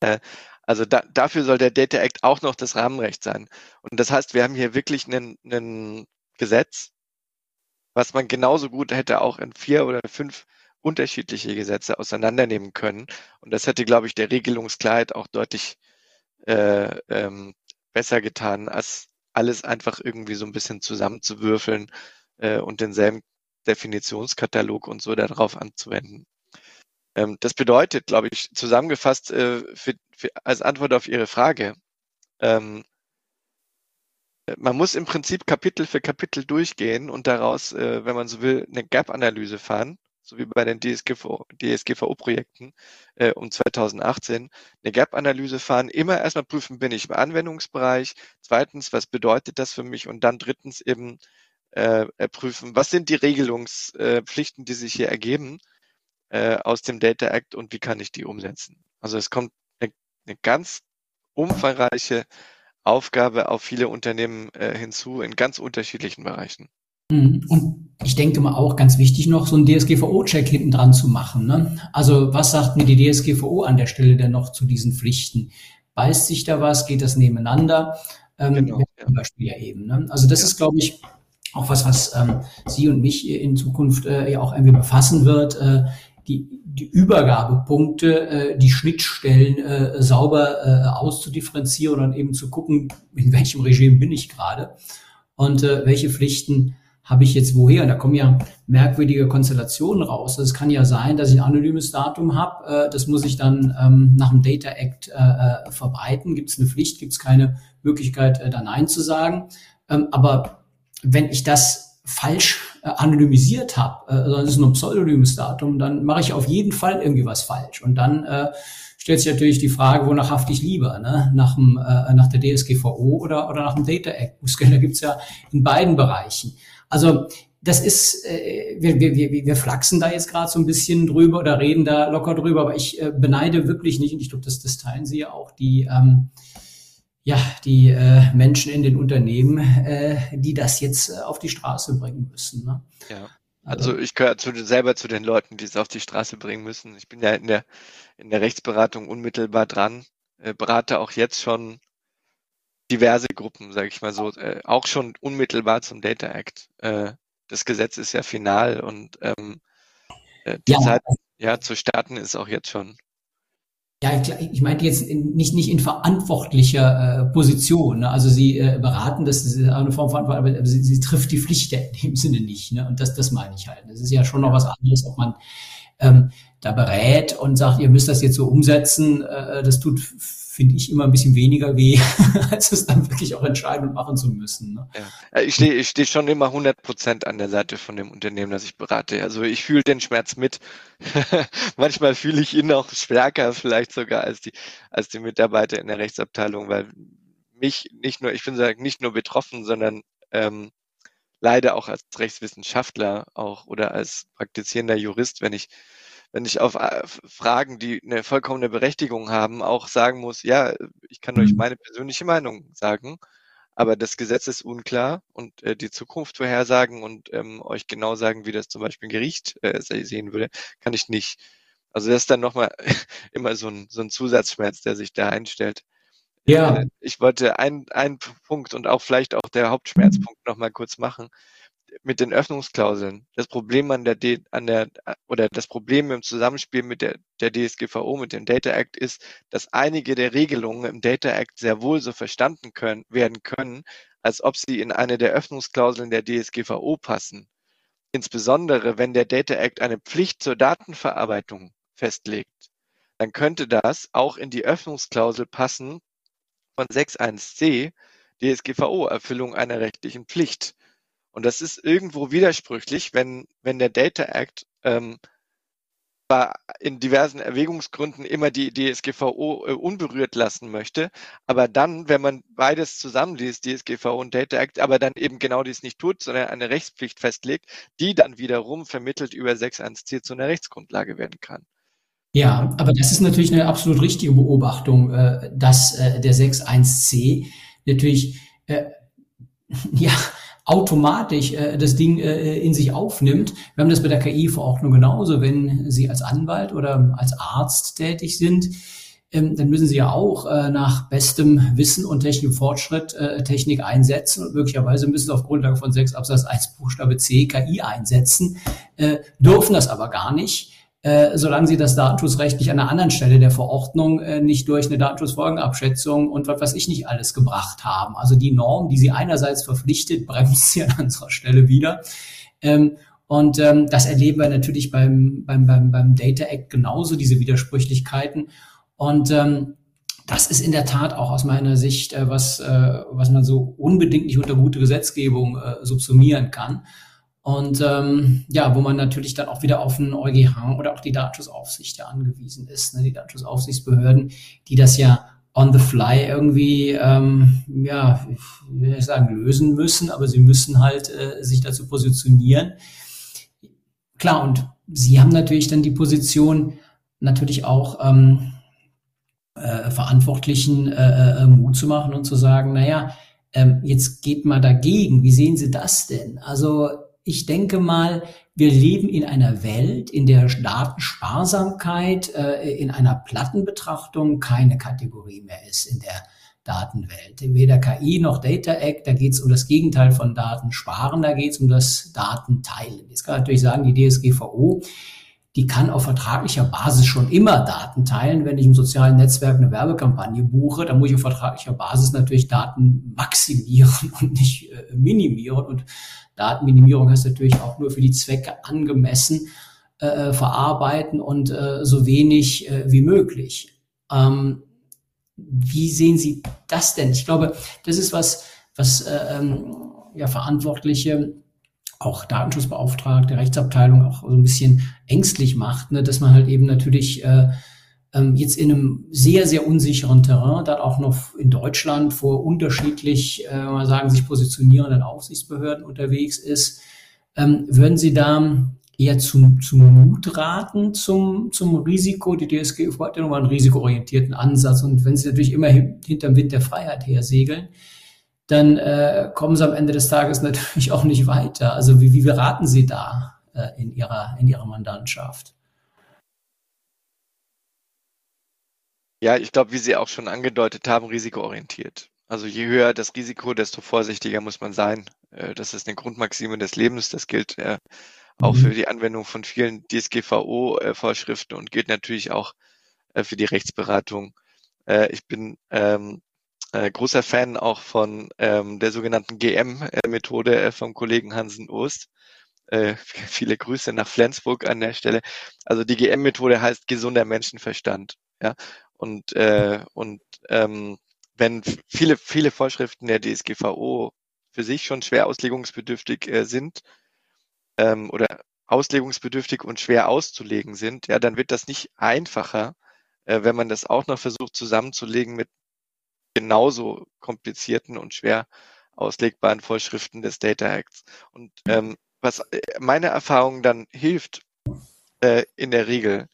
[SPEAKER 3] Äh, also da, dafür soll der Data Act auch noch das Rahmenrecht sein. Und das heißt, wir haben hier wirklich ein Gesetz, was man genauso gut hätte auch in vier oder fünf unterschiedliche Gesetze auseinandernehmen können. Und das hätte, glaube ich, der Regelungsklarheit auch deutlich äh, ähm, besser getan, als alles einfach irgendwie so ein bisschen zusammenzuwürfeln äh, und denselben Definitionskatalog und so darauf anzuwenden. Ähm, das bedeutet, glaube ich, zusammengefasst äh, für, für, als Antwort auf Ihre Frage, ähm, man muss im Prinzip Kapitel für Kapitel durchgehen und daraus, äh, wenn man so will, eine Gap-Analyse fahren, so wie bei den DSGVO, DSGVO-Projekten äh, um 2018, eine Gap-Analyse fahren, immer erstmal prüfen, bin ich im Anwendungsbereich, zweitens, was bedeutet das für mich? Und dann drittens eben äh, prüfen, was sind die Regelungspflichten, die sich hier ergeben äh, aus dem Data Act und wie kann ich die umsetzen. Also es kommt eine, eine ganz umfangreiche Aufgabe auf viele Unternehmen äh, hinzu in ganz unterschiedlichen Bereichen.
[SPEAKER 2] Mhm. Und ich denke mal auch ganz wichtig noch, so einen DSGVO-Check hinten dran zu machen. Ne? Also was sagt mir die DSGVO an der Stelle denn noch zu diesen Pflichten? Beißt sich da was? Geht das nebeneinander? Ähm, genau, ja. Zum Beispiel ja eben. Ne? Also das ja. ist, glaube ich, auch was, was ähm, Sie und mich in Zukunft äh, ja auch irgendwie befassen wird. Äh, die, die Übergabepunkte, äh, die Schnittstellen äh, sauber äh, auszudifferenzieren und eben zu gucken, in welchem Regime bin ich gerade und äh, welche Pflichten habe ich jetzt woher? Und da kommen ja merkwürdige Konstellationen raus. Es kann ja sein, dass ich ein anonymes Datum habe. Äh, das muss ich dann ähm, nach dem Data Act äh, äh verbreiten. Gibt es eine Pflicht? Gibt es keine Möglichkeit, äh, da Nein zu sagen? Ähm, aber wenn ich das falsch anonymisiert habe, äh, sondern es ist nur ein pseudonymes Datum, dann mache ich auf jeden Fall irgendwie was falsch. Und dann äh, stellt sich natürlich die Frage, wonach hafte ich lieber? Ne? Nach, dem, äh, nach der DSGVO oder, oder nach dem Data Act? Bußgelder gibt's ja in beiden Bereichen. Also das ist, äh, wir, wir, wir, wir flachsen da jetzt gerade so ein bisschen drüber oder reden da locker drüber, aber ich äh, beneide wirklich nicht, und ich glaube, das, das teilen Sie ja auch, die, ähm, ja, die äh, Menschen in den Unternehmen, äh, die das jetzt äh, auf die Straße bringen müssen. Ne?
[SPEAKER 3] Ja. Also, also ich gehöre zu, selber zu den Leuten, die es auf die Straße bringen müssen. Ich bin ja in der, in der Rechtsberatung unmittelbar dran, äh, berate auch jetzt schon diverse Gruppen, sage ich mal so, äh, auch schon unmittelbar zum Data Act. Äh, das Gesetz ist ja final und ähm, äh, die ja. Zeit ja zu starten ist auch jetzt schon.
[SPEAKER 2] Ja, ich, ich meinte jetzt nicht, nicht in verantwortlicher äh, Position. Ne? Also Sie äh, beraten, das ist eine Form von Verantwortung, aber sie, sie trifft die Pflicht in dem Sinne nicht. Ne? Und das, das meine ich halt. Das ist ja schon noch was anderes, ob man ähm, da berät und sagt, ihr müsst das jetzt so umsetzen. Äh, das tut finde ich immer ein bisschen weniger weh, als es dann wirklich auch entscheiden und machen zu müssen. Ne?
[SPEAKER 3] Ja. Ich stehe ich steh schon immer 100 Prozent an der Seite von dem Unternehmen, das ich berate. Also ich fühle den Schmerz mit. Manchmal fühle ich ihn auch stärker, vielleicht sogar als die, als die Mitarbeiter in der Rechtsabteilung, weil mich nicht nur, ich bin nicht nur betroffen, sondern ähm, leider auch als Rechtswissenschaftler auch oder als praktizierender Jurist, wenn ich wenn ich auf äh, Fragen, die eine vollkommene Berechtigung haben, auch sagen muss, ja, ich kann euch mhm. meine persönliche Meinung sagen, aber das Gesetz ist unklar und äh, die Zukunft vorhersagen und ähm, euch genau sagen, wie das zum Beispiel ein Gericht äh, sehen würde, kann ich nicht. Also das ist dann nochmal immer so ein, so ein Zusatzschmerz, der sich da einstellt. Ja. Äh, ich wollte einen, einen Punkt und auch vielleicht auch der Hauptschmerzpunkt nochmal kurz machen mit den Öffnungsklauseln. Das Problem an der, D, an der oder das Problem im Zusammenspiel mit der, der DSGVO, mit dem Data Act ist, dass einige der Regelungen im Data Act sehr wohl so verstanden können, werden können, als ob sie in eine der Öffnungsklauseln der DSGVO passen. Insbesondere wenn der Data Act eine Pflicht zur Datenverarbeitung festlegt, dann könnte das auch in die Öffnungsklausel passen von 6.1c DSGVO-Erfüllung einer rechtlichen Pflicht. Und das ist irgendwo widersprüchlich, wenn, wenn der Data Act ähm, in diversen Erwägungsgründen immer die DSGVO äh, unberührt lassen möchte, aber dann, wenn man beides zusammenliest, DSGVO und Data Act, aber dann eben genau dies nicht tut, sondern eine Rechtspflicht festlegt, die dann wiederum vermittelt über 6.1c zu einer Rechtsgrundlage werden kann.
[SPEAKER 2] Ja, aber das ist natürlich eine absolut richtige Beobachtung, äh, dass äh, der 6.1c natürlich ja automatisch äh, das Ding äh, in sich aufnimmt. Wir haben das bei der KI-Verordnung genauso. Wenn Sie als Anwalt oder als Arzt tätig sind, ähm, dann müssen Sie ja auch äh, nach bestem Wissen und technischem Fortschritt äh, Technik einsetzen und möglicherweise müssen Sie auf Grundlage von 6 Absatz 1 Buchstabe C KI einsetzen, äh, dürfen das aber gar nicht äh, solange sie das datenschutzrechtlich an einer anderen Stelle der Verordnung äh, nicht durch eine Datenschutzfolgenabschätzung und was weiß ich nicht alles gebracht haben. Also die Norm, die sie einerseits verpflichtet, bremst sie an anderer Stelle wieder. Ähm, und ähm, das erleben wir natürlich beim, beim, beim, beim Data Act genauso, diese Widersprüchlichkeiten. Und ähm, das ist in der Tat auch aus meiner Sicht, äh, was, äh, was man so unbedingt nicht unter gute Gesetzgebung äh, subsumieren kann. Und ähm, ja, wo man natürlich dann auch wieder auf einen EuGH oder auch die Datenschutzaufsicht ja angewiesen ist, ne? die Datenschutzaufsichtsbehörden, die das ja on the fly irgendwie, ähm, ja, ich will nicht sagen lösen müssen, aber sie müssen halt äh, sich dazu positionieren. Klar, und sie haben natürlich dann die Position, natürlich auch ähm, äh, Verantwortlichen äh, äh, Mut zu machen und zu sagen, naja, ähm, jetzt geht mal dagegen. Wie sehen Sie das denn? Also ich denke mal, wir leben in einer Welt, in der Datensparsamkeit äh, in einer Plattenbetrachtung keine Kategorie mehr ist, in der Datenwelt. Weder KI noch Data Act, da geht es um das Gegenteil von Datensparen, da geht es um das Datenteilen. Jetzt kann man natürlich sagen, die DSGVO, die kann auf vertraglicher Basis schon immer Daten teilen. Wenn ich im sozialen Netzwerk eine Werbekampagne buche, dann muss ich auf vertraglicher Basis natürlich Daten maximieren und nicht äh, minimieren. Und Datenminimierung heißt natürlich auch nur für die Zwecke angemessen äh, verarbeiten und äh, so wenig äh, wie möglich. Ähm, wie sehen Sie das denn? Ich glaube, das ist was, was äh, ähm, ja, Verantwortliche, auch Datenschutzbeauftragte, Rechtsabteilung auch so ein bisschen ängstlich macht, ne, dass man halt eben natürlich äh, ähm, jetzt in einem sehr, sehr unsicheren Terrain, dann auch noch in Deutschland vor unterschiedlich, äh, mal sagen, sich positionierenden Aufsichtsbehörden unterwegs ist. Ähm, würden Sie da eher zum, zum Mut raten, zum, zum Risiko. Die DSG hat ja nochmal einen risikoorientierten Ansatz. Und wenn sie natürlich immer hinterm Wind der Freiheit her segeln, dann äh, kommen sie am Ende des Tages natürlich auch nicht weiter. Also wie, wie beraten Sie da äh, in, Ihrer, in Ihrer Mandantschaft?
[SPEAKER 3] Ja, ich glaube, wie Sie auch schon angedeutet haben, risikoorientiert. Also je höher das Risiko, desto vorsichtiger muss man sein. Äh, das ist eine Grundmaxime des Lebens. Das gilt äh, auch für mhm. die Anwendung von vielen DSGVO-Vorschriften und gilt natürlich auch äh, für die Rechtsberatung. Äh, ich bin ähm, äh, großer Fan auch von ähm, der sogenannten GM-Methode äh, vom Kollegen Hansen Ost. Äh, viele Grüße nach Flensburg an der Stelle. Also die GM-Methode heißt gesunder Menschenverstand. Ja? Und, äh, und ähm, wenn viele, viele Vorschriften der DSGVO für sich schon schwer auslegungsbedürftig äh, sind, ähm, oder auslegungsbedürftig und schwer auszulegen sind, ja, dann wird das nicht einfacher, äh, wenn man das auch noch versucht zusammenzulegen mit genauso komplizierten und schwer auslegbaren Vorschriften des Data Acts. Und ähm, was äh, meine Erfahrung dann hilft, äh, in der Regel,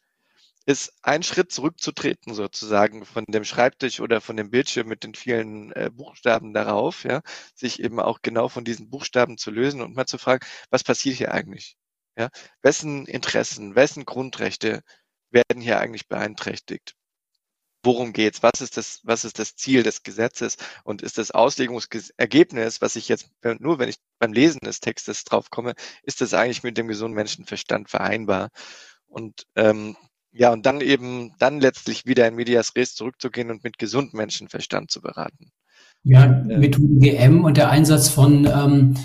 [SPEAKER 3] ist einen Schritt zurückzutreten sozusagen von dem Schreibtisch oder von dem Bildschirm mit den vielen äh, Buchstaben darauf, ja, sich eben auch genau von diesen Buchstaben zu lösen und mal zu fragen, was passiert hier eigentlich? Ja, wessen Interessen, wessen Grundrechte werden hier eigentlich beeinträchtigt? Worum geht's? Was ist das, was ist das Ziel des Gesetzes? Und ist das Auslegungsergebnis, was ich jetzt nur, wenn ich beim Lesen des Textes drauf komme, ist das eigentlich mit dem gesunden Menschenverstand vereinbar? Und ähm, ja, und dann eben, dann letztlich wieder in Medias Res zurückzugehen und mit gesundem Menschenverstand zu beraten.
[SPEAKER 2] Ja, ähm, Methode GM und der Einsatz von ähm,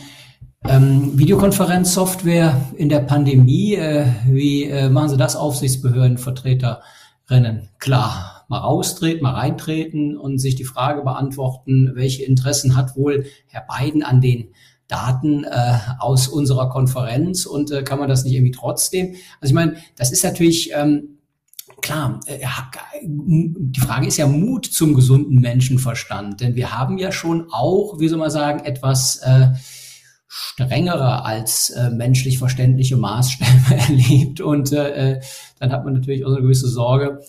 [SPEAKER 2] ähm, Videokonferenzsoftware in der Pandemie. Äh, wie äh, machen Sie das, Aufsichtsbehördenvertreterinnen? Klar, mal raustreten, mal reintreten und sich die Frage beantworten, welche Interessen hat wohl Herr Biden an den Daten äh, aus unserer Konferenz und äh, kann man das nicht irgendwie trotzdem? Also ich meine, das ist natürlich ähm, klar, äh, die Frage ist ja Mut zum gesunden Menschenverstand, denn wir haben ja schon auch, wie soll man sagen, etwas äh, strengere als äh, menschlich verständliche Maßstäbe erlebt und äh, äh, dann hat man natürlich auch eine gewisse Sorge,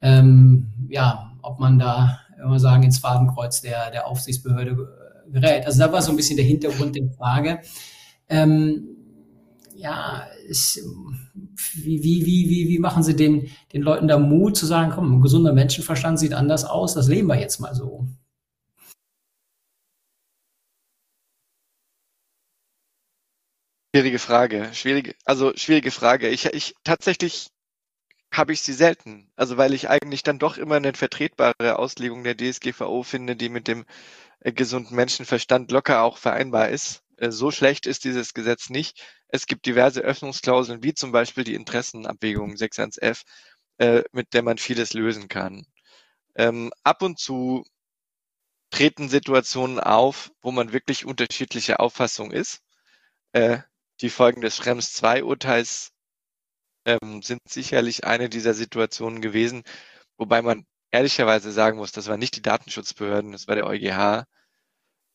[SPEAKER 2] ähm, ja, ob man da, wenn sagen, ins Fadenkreuz der, der Aufsichtsbehörde gerät. Also da war so ein bisschen der Hintergrund der Frage. Ähm, ja, ist, wie, wie, wie, wie, wie machen Sie den, den Leuten da Mut zu sagen, komm, ein gesunder Menschenverstand sieht anders aus, das leben wir jetzt mal so?
[SPEAKER 3] Schwierige Frage, schwierige, also schwierige Frage. Ich, ich tatsächlich habe ich sie selten. Also weil ich eigentlich dann doch immer eine vertretbare Auslegung der DSGVO finde, die mit dem äh, gesunden Menschenverstand locker auch vereinbar ist. Äh, so schlecht ist dieses Gesetz nicht. Es gibt diverse Öffnungsklauseln, wie zum Beispiel die Interessenabwägung 6.1f, äh, mit der man vieles lösen kann. Ähm, ab und zu treten Situationen auf, wo man wirklich unterschiedlicher Auffassung ist. Die Folgen des Schrems 2 Urteils ähm, sind sicherlich eine dieser Situationen gewesen, wobei man ehrlicherweise sagen muss, das war nicht die Datenschutzbehörden, das war der EuGH,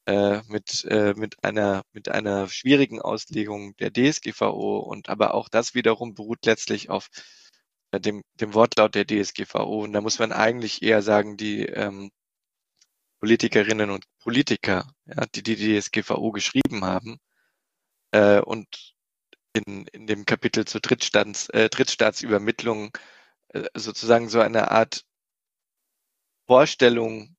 [SPEAKER 3] äh, mit, äh, mit, einer, mit einer schwierigen Auslegung der DSGVO und aber auch das wiederum beruht letztlich auf äh, dem, dem Wortlaut der DSGVO. Und da muss man eigentlich eher sagen, die ähm, Politikerinnen und Politiker, ja, die die DSGVO geschrieben haben äh, und in, in dem Kapitel zur Drittstaats, äh, Drittstaatsübermittlung äh, sozusagen so eine Art Vorstellung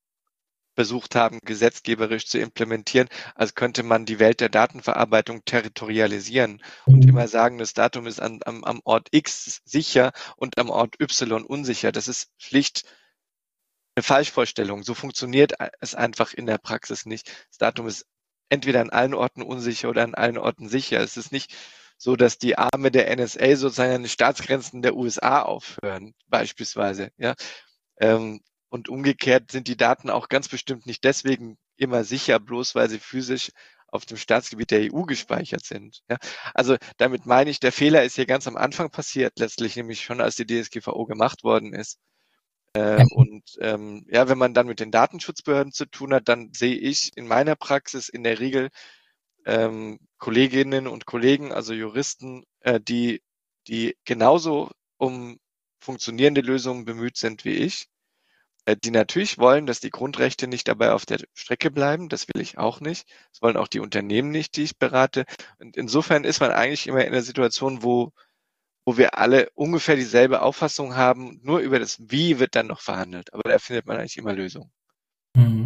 [SPEAKER 3] versucht haben, gesetzgeberisch zu implementieren, als könnte man die Welt der Datenverarbeitung territorialisieren und mhm. immer sagen, das Datum ist an, am, am Ort X sicher und am Ort Y unsicher. Das ist schlicht eine Falschvorstellung. So funktioniert es einfach in der Praxis nicht. Das Datum ist entweder an allen Orten unsicher oder an allen Orten sicher. Es ist nicht so, dass die Arme der NSA sozusagen an den Staatsgrenzen der USA aufhören, beispielsweise. Ja, ähm, und umgekehrt sind die Daten auch ganz bestimmt nicht deswegen immer sicher, bloß weil sie physisch auf dem Staatsgebiet der EU gespeichert sind. Ja, also damit meine ich, der Fehler ist hier ganz am Anfang passiert, letztlich nämlich schon, als die DSGVO gemacht worden ist. Äh, und ähm, ja, wenn man dann mit den Datenschutzbehörden zu tun hat, dann sehe ich in meiner Praxis in der Regel ähm, Kolleginnen und Kollegen, also Juristen, äh, die, die genauso um funktionierende Lösungen bemüht sind wie ich, äh, die natürlich wollen, dass die Grundrechte nicht dabei auf der Strecke bleiben. Das will ich auch nicht. Das wollen auch die Unternehmen nicht, die ich berate. Und insofern ist man eigentlich immer in der Situation, wo, wo wir alle ungefähr dieselbe Auffassung haben. Nur über das Wie wird dann noch verhandelt. Aber da findet man eigentlich immer Lösungen.
[SPEAKER 2] Mhm.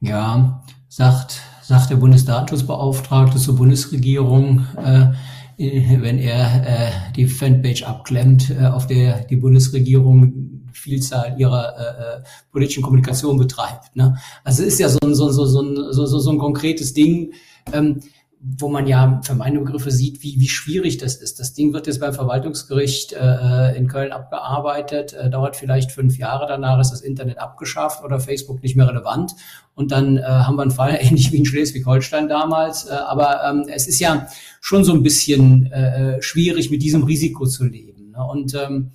[SPEAKER 2] Ja, sagt, sagt der Bundesdatenschutzbeauftragte zur Bundesregierung, äh, wenn er äh, die Fanpage abklemmt, äh, auf der die Bundesregierung Vielzahl ihrer äh, äh, politischen Kommunikation betreibt. Ne? Also es ist ja so ein, so, so, so, so, so, so ein konkretes Ding, ähm, wo man ja für meine Begriffe sieht, wie, wie schwierig das ist. Das Ding wird jetzt beim Verwaltungsgericht äh, in Köln abgearbeitet, äh, dauert vielleicht fünf Jahre, danach ist das Internet abgeschafft oder Facebook nicht mehr relevant. Und dann äh, haben wir einen Fall ähnlich wie in Schleswig-Holstein damals. Äh, aber ähm, es ist ja schon so ein bisschen äh, äh schwierig, mit diesem Risiko zu leben. Ne? Und ähm,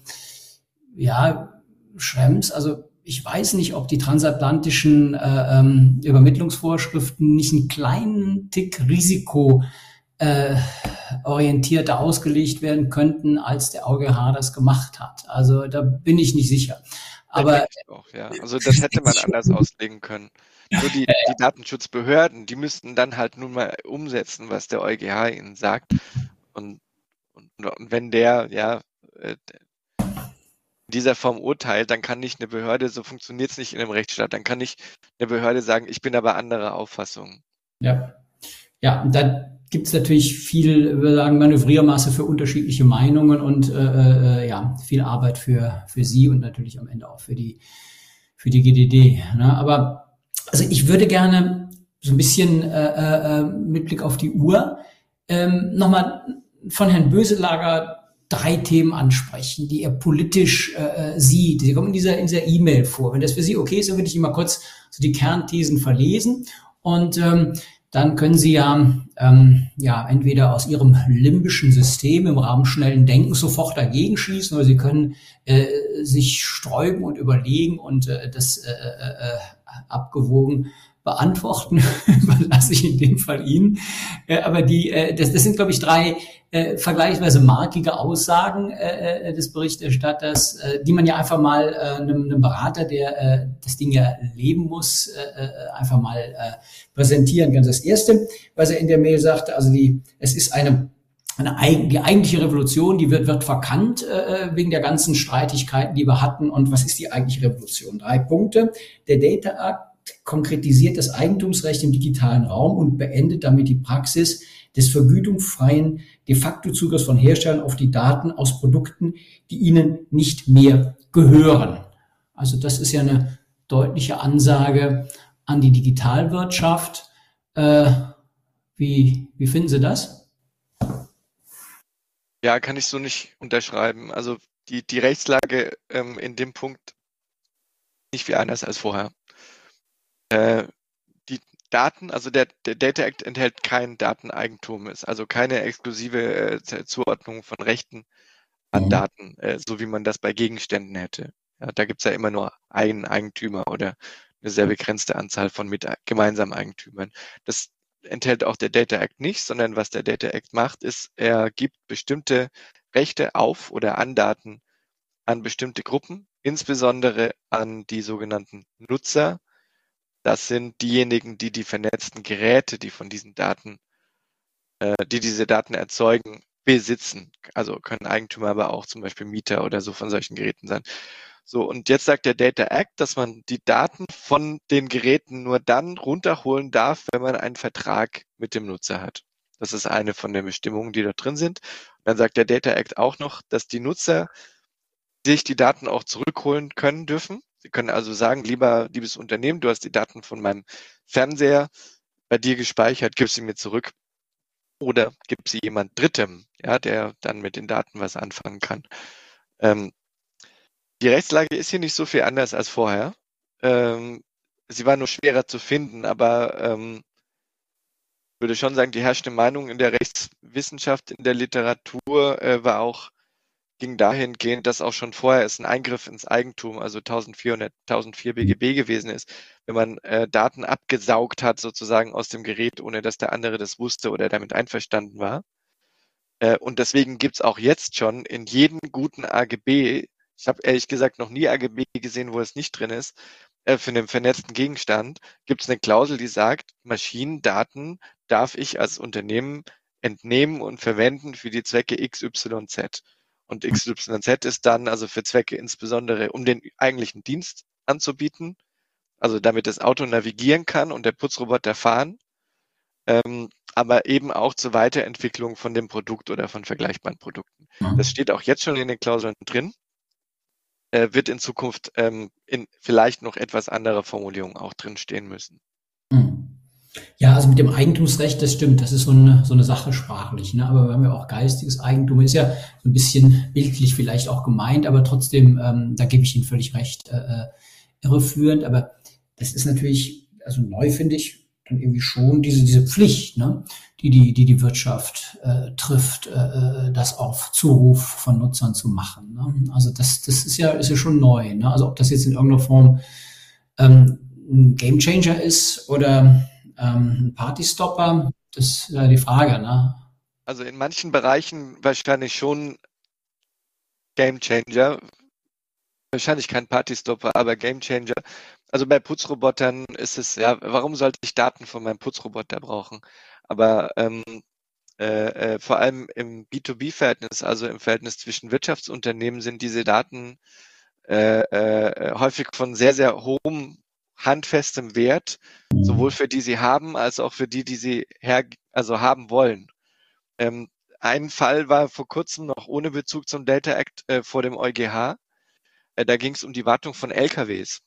[SPEAKER 2] ja, Schrems, also ich weiß nicht, ob die transatlantischen äh, ähm, Übermittlungsvorschriften nicht einen kleinen Tick Risiko äh, orientierter ausgelegt werden könnten, als der EuGH das gemacht hat. Also da bin ich nicht sicher. Aber
[SPEAKER 3] auch, ja. also das hätte man anders auslegen können. Nur die, die Datenschutzbehörden, die müssten dann halt nun mal umsetzen, was der EuGH ihnen sagt. Und, und, und wenn der, ja, äh, dieser Form urteilt, dann kann nicht eine Behörde, so funktioniert es nicht in einem Rechtsstaat, dann kann nicht eine Behörde sagen, ich bin aber anderer Auffassung.
[SPEAKER 2] Ja, ja, da gibt es natürlich viel, wir sagen, Manövriermasse für unterschiedliche Meinungen und äh, äh, ja, viel Arbeit für, für Sie und natürlich am Ende auch für die, für die GDD. Ne? Aber also ich würde gerne so ein bisschen äh, äh, mit Blick auf die Uhr ähm, nochmal von Herrn Böselager drei Themen ansprechen, die er politisch äh, äh sieht. Sie kommen in dieser in dieser E-Mail vor. Wenn das für Sie okay ist, dann würde ich Ihnen mal kurz so die Kernthesen verlesen und ähm, dann können Sie ja, ähm, ja entweder aus Ihrem limbischen System im Rahmen schnellen Denkens sofort dagegen schießen oder Sie können äh, sich sträuben und überlegen und äh, das äh, äh, äh abgewogen beantworten, überlasse ich in dem Fall Ihnen. Äh, aber die, äh, das, das sind, glaube ich, drei äh, vergleichsweise markige Aussagen äh, äh, des Berichterstatters, äh, die man ja einfach mal äh, einem, einem Berater, der äh, das Ding ja leben muss, äh, äh einfach mal äh, präsentieren kann. Das Erste, was er in der Mail sagte, also die, es ist eine eine, die eigentliche Revolution, die wird, wird verkannt äh, wegen der ganzen Streitigkeiten, die wir hatten. Und was ist die eigentliche Revolution? Drei Punkte. Der Data Act konkretisiert das Eigentumsrecht im digitalen Raum und beendet damit die Praxis des vergütungsfreien de facto Zugangs von Herstellern auf die Daten aus Produkten, die ihnen nicht mehr gehören. Also das ist ja eine deutliche Ansage an die Digitalwirtschaft. Äh, wie, wie finden Sie das?
[SPEAKER 3] Ja, kann ich so nicht unterschreiben. Also die, die Rechtslage ähm, in dem Punkt nicht viel anders als vorher. Äh, die Daten, also der, der, Data Act enthält kein Dateneigentum, ist also keine exklusive äh, Zuordnung von Rechten an mhm. Daten, äh, so wie man das bei Gegenständen hätte. Ja, da gibt es ja immer nur einen Eigentümer oder eine sehr begrenzte Anzahl von mit gemeinsamen Eigentümern. Das enthält auch der Data Act nicht, sondern was der Data Act macht, ist, er gibt bestimmte Rechte auf oder an Daten an bestimmte Gruppen, insbesondere an die sogenannten Nutzer das sind diejenigen, die die vernetzten Geräte, die von diesen Daten, äh, die diese Daten erzeugen, besitzen. Also können Eigentümer aber auch zum Beispiel Mieter oder so von solchen Geräten sein. So, und jetzt sagt der Data Act, dass man die Daten von den Geräten nur dann runterholen darf, wenn man einen Vertrag mit dem Nutzer hat. Das ist eine von den Bestimmungen, die da drin sind. Und dann sagt der Data Act auch noch, dass die Nutzer sich die Daten auch zurückholen können dürfen. Sie können also sagen, lieber, liebes Unternehmen, du hast die Daten von meinem Fernseher bei dir gespeichert, gib sie mir zurück. Oder gib sie jemand Drittem, ja, der dann mit den Daten was anfangen kann. Ähm, die Rechtslage ist hier nicht so viel anders als vorher. Ähm, sie war nur schwerer zu finden, aber ähm, würde schon sagen, die herrschende Meinung in der Rechtswissenschaft, in der Literatur äh, war auch, ging dahingehend, dass auch schon vorher es ein Eingriff ins Eigentum, also 1400, 1004 BGB gewesen ist, wenn man äh, Daten abgesaugt hat sozusagen aus dem Gerät, ohne dass der andere das wusste oder damit einverstanden war. Äh, und deswegen gibt's auch jetzt schon in jedem guten AGB ich habe ehrlich gesagt noch nie AGB gesehen, wo es nicht drin ist. Äh, für einen vernetzten Gegenstand gibt es eine Klausel, die sagt, Maschinendaten darf ich als Unternehmen entnehmen und verwenden für die Zwecke XYZ. Und XYZ ist dann also für Zwecke insbesondere, um den eigentlichen Dienst anzubieten, also damit das Auto navigieren kann und der Putzroboter fahren, ähm, aber eben auch zur Weiterentwicklung von dem Produkt oder von vergleichbaren Produkten. Mhm. Das steht auch jetzt schon in den Klauseln drin äh, wird in Zukunft ähm, in vielleicht noch etwas andere Formulierungen auch drinstehen müssen.
[SPEAKER 2] Ja, also mit dem Eigentumsrecht, das stimmt, das ist so eine, so eine Sache sprachlich. Ne? Aber wir haben ja auch geistiges Eigentum, ist ja so ein bisschen bildlich vielleicht auch gemeint, aber trotzdem, ähm, da gebe ich Ihnen völlig recht, äh, äh irreführend. Aber das ist natürlich, also neu finde ich, dann irgendwie schon diese, diese Pflicht, ne, die, die, die die Wirtschaft äh, trifft, äh, äh, das auf Zuruf von Nutzern zu machen. Ne? Also das, das ist ja, ist ja schon neu. Ne? Also ob das jetzt in irgendeiner Form ähm, ein Gamechanger ist oder ähm, ein Partystopper, das ist die Frage. Ne?
[SPEAKER 3] Also in manchen Bereichen wahrscheinlich schon Gamechanger. Wahrscheinlich kein Partystopper, aber Gamechanger. Also bei Putzrobotern ist es, ja, warum sollte ich Daten von meinem Putzroboter brauchen? Aber ähm, äh, äh, vor allem im B2B-Verhältnis, also im Verhältnis zwischen Wirtschaftsunternehmen, sind diese Daten äh, äh, häufig von sehr, sehr hohem handfestem Wert, sowohl für die sie haben, als auch für die, die sie her, also haben wollen. Ähm, ein Fall war vor kurzem noch ohne Bezug zum Data Act äh, vor dem EuGH. Äh, da ging es um die Wartung von LKWs.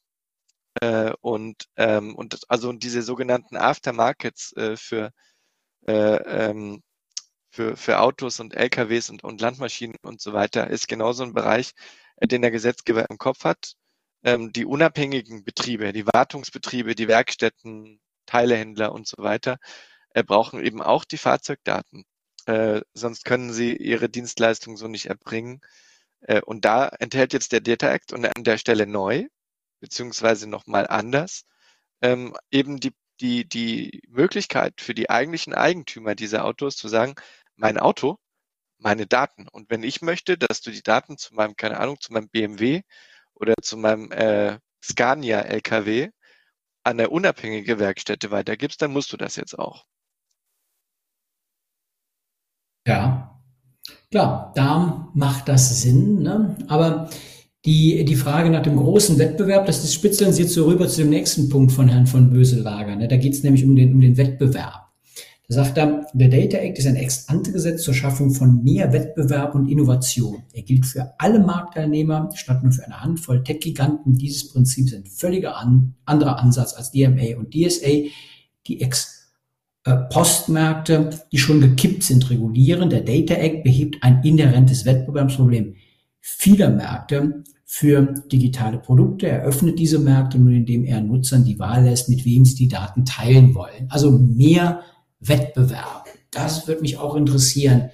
[SPEAKER 3] Äh, und, ähm, und also diese sogenannten Aftermarkets äh, für, äh, ähm, für, für Autos und LKWs und, und Landmaschinen und so weiter ist genauso ein Bereich, äh, den der Gesetzgeber im Kopf hat. Ähm, die unabhängigen Betriebe, die Wartungsbetriebe, die Werkstätten, Teilehändler und so weiter, äh, brauchen eben auch die Fahrzeugdaten. Äh, sonst können sie ihre Dienstleistung so nicht erbringen. Äh, und da enthält jetzt der Data Act und an der Stelle neu beziehungsweise nochmal anders, ähm, eben die, die, die Möglichkeit für die eigentlichen Eigentümer dieser Autos zu sagen, mein Auto, meine Daten. Und wenn ich möchte, dass du die Daten zu meinem, keine Ahnung, zu meinem BMW oder zu meinem äh, Scania LKW an eine unabhängige Werkstätte weitergibst, dann musst du das jetzt auch.
[SPEAKER 2] Ja, klar, da macht das Sinn. Ne? Aber die, die Frage nach dem großen Wettbewerb, das, spitzeln Sie jetzt so rüber zu dem nächsten Punkt von Herrn von Böselager. Ne? Da geht es nämlich um den, um den Wettbewerb. Sagt er, der Data Act ist ein Ex-ante-Gesetz zur Schaffung von mehr Wettbewerb und Innovation. Er gilt für alle Marktteilnehmer statt nur für eine Handvoll Tech-Giganten. Dieses Prinzip ist ein völliger an, anderer Ansatz als DMA und DSA, die Ex-Postmärkte, die schon gekippt sind, regulieren. Der Data Act behebt ein inhärentes Wettbewerbsproblem vieler Märkte für digitale Produkte. Er öffnet diese Märkte nur, indem er Nutzern die Wahl lässt, mit wem sie die Daten teilen wollen. Also mehr Wettbewerb. Das würde mich auch interessieren.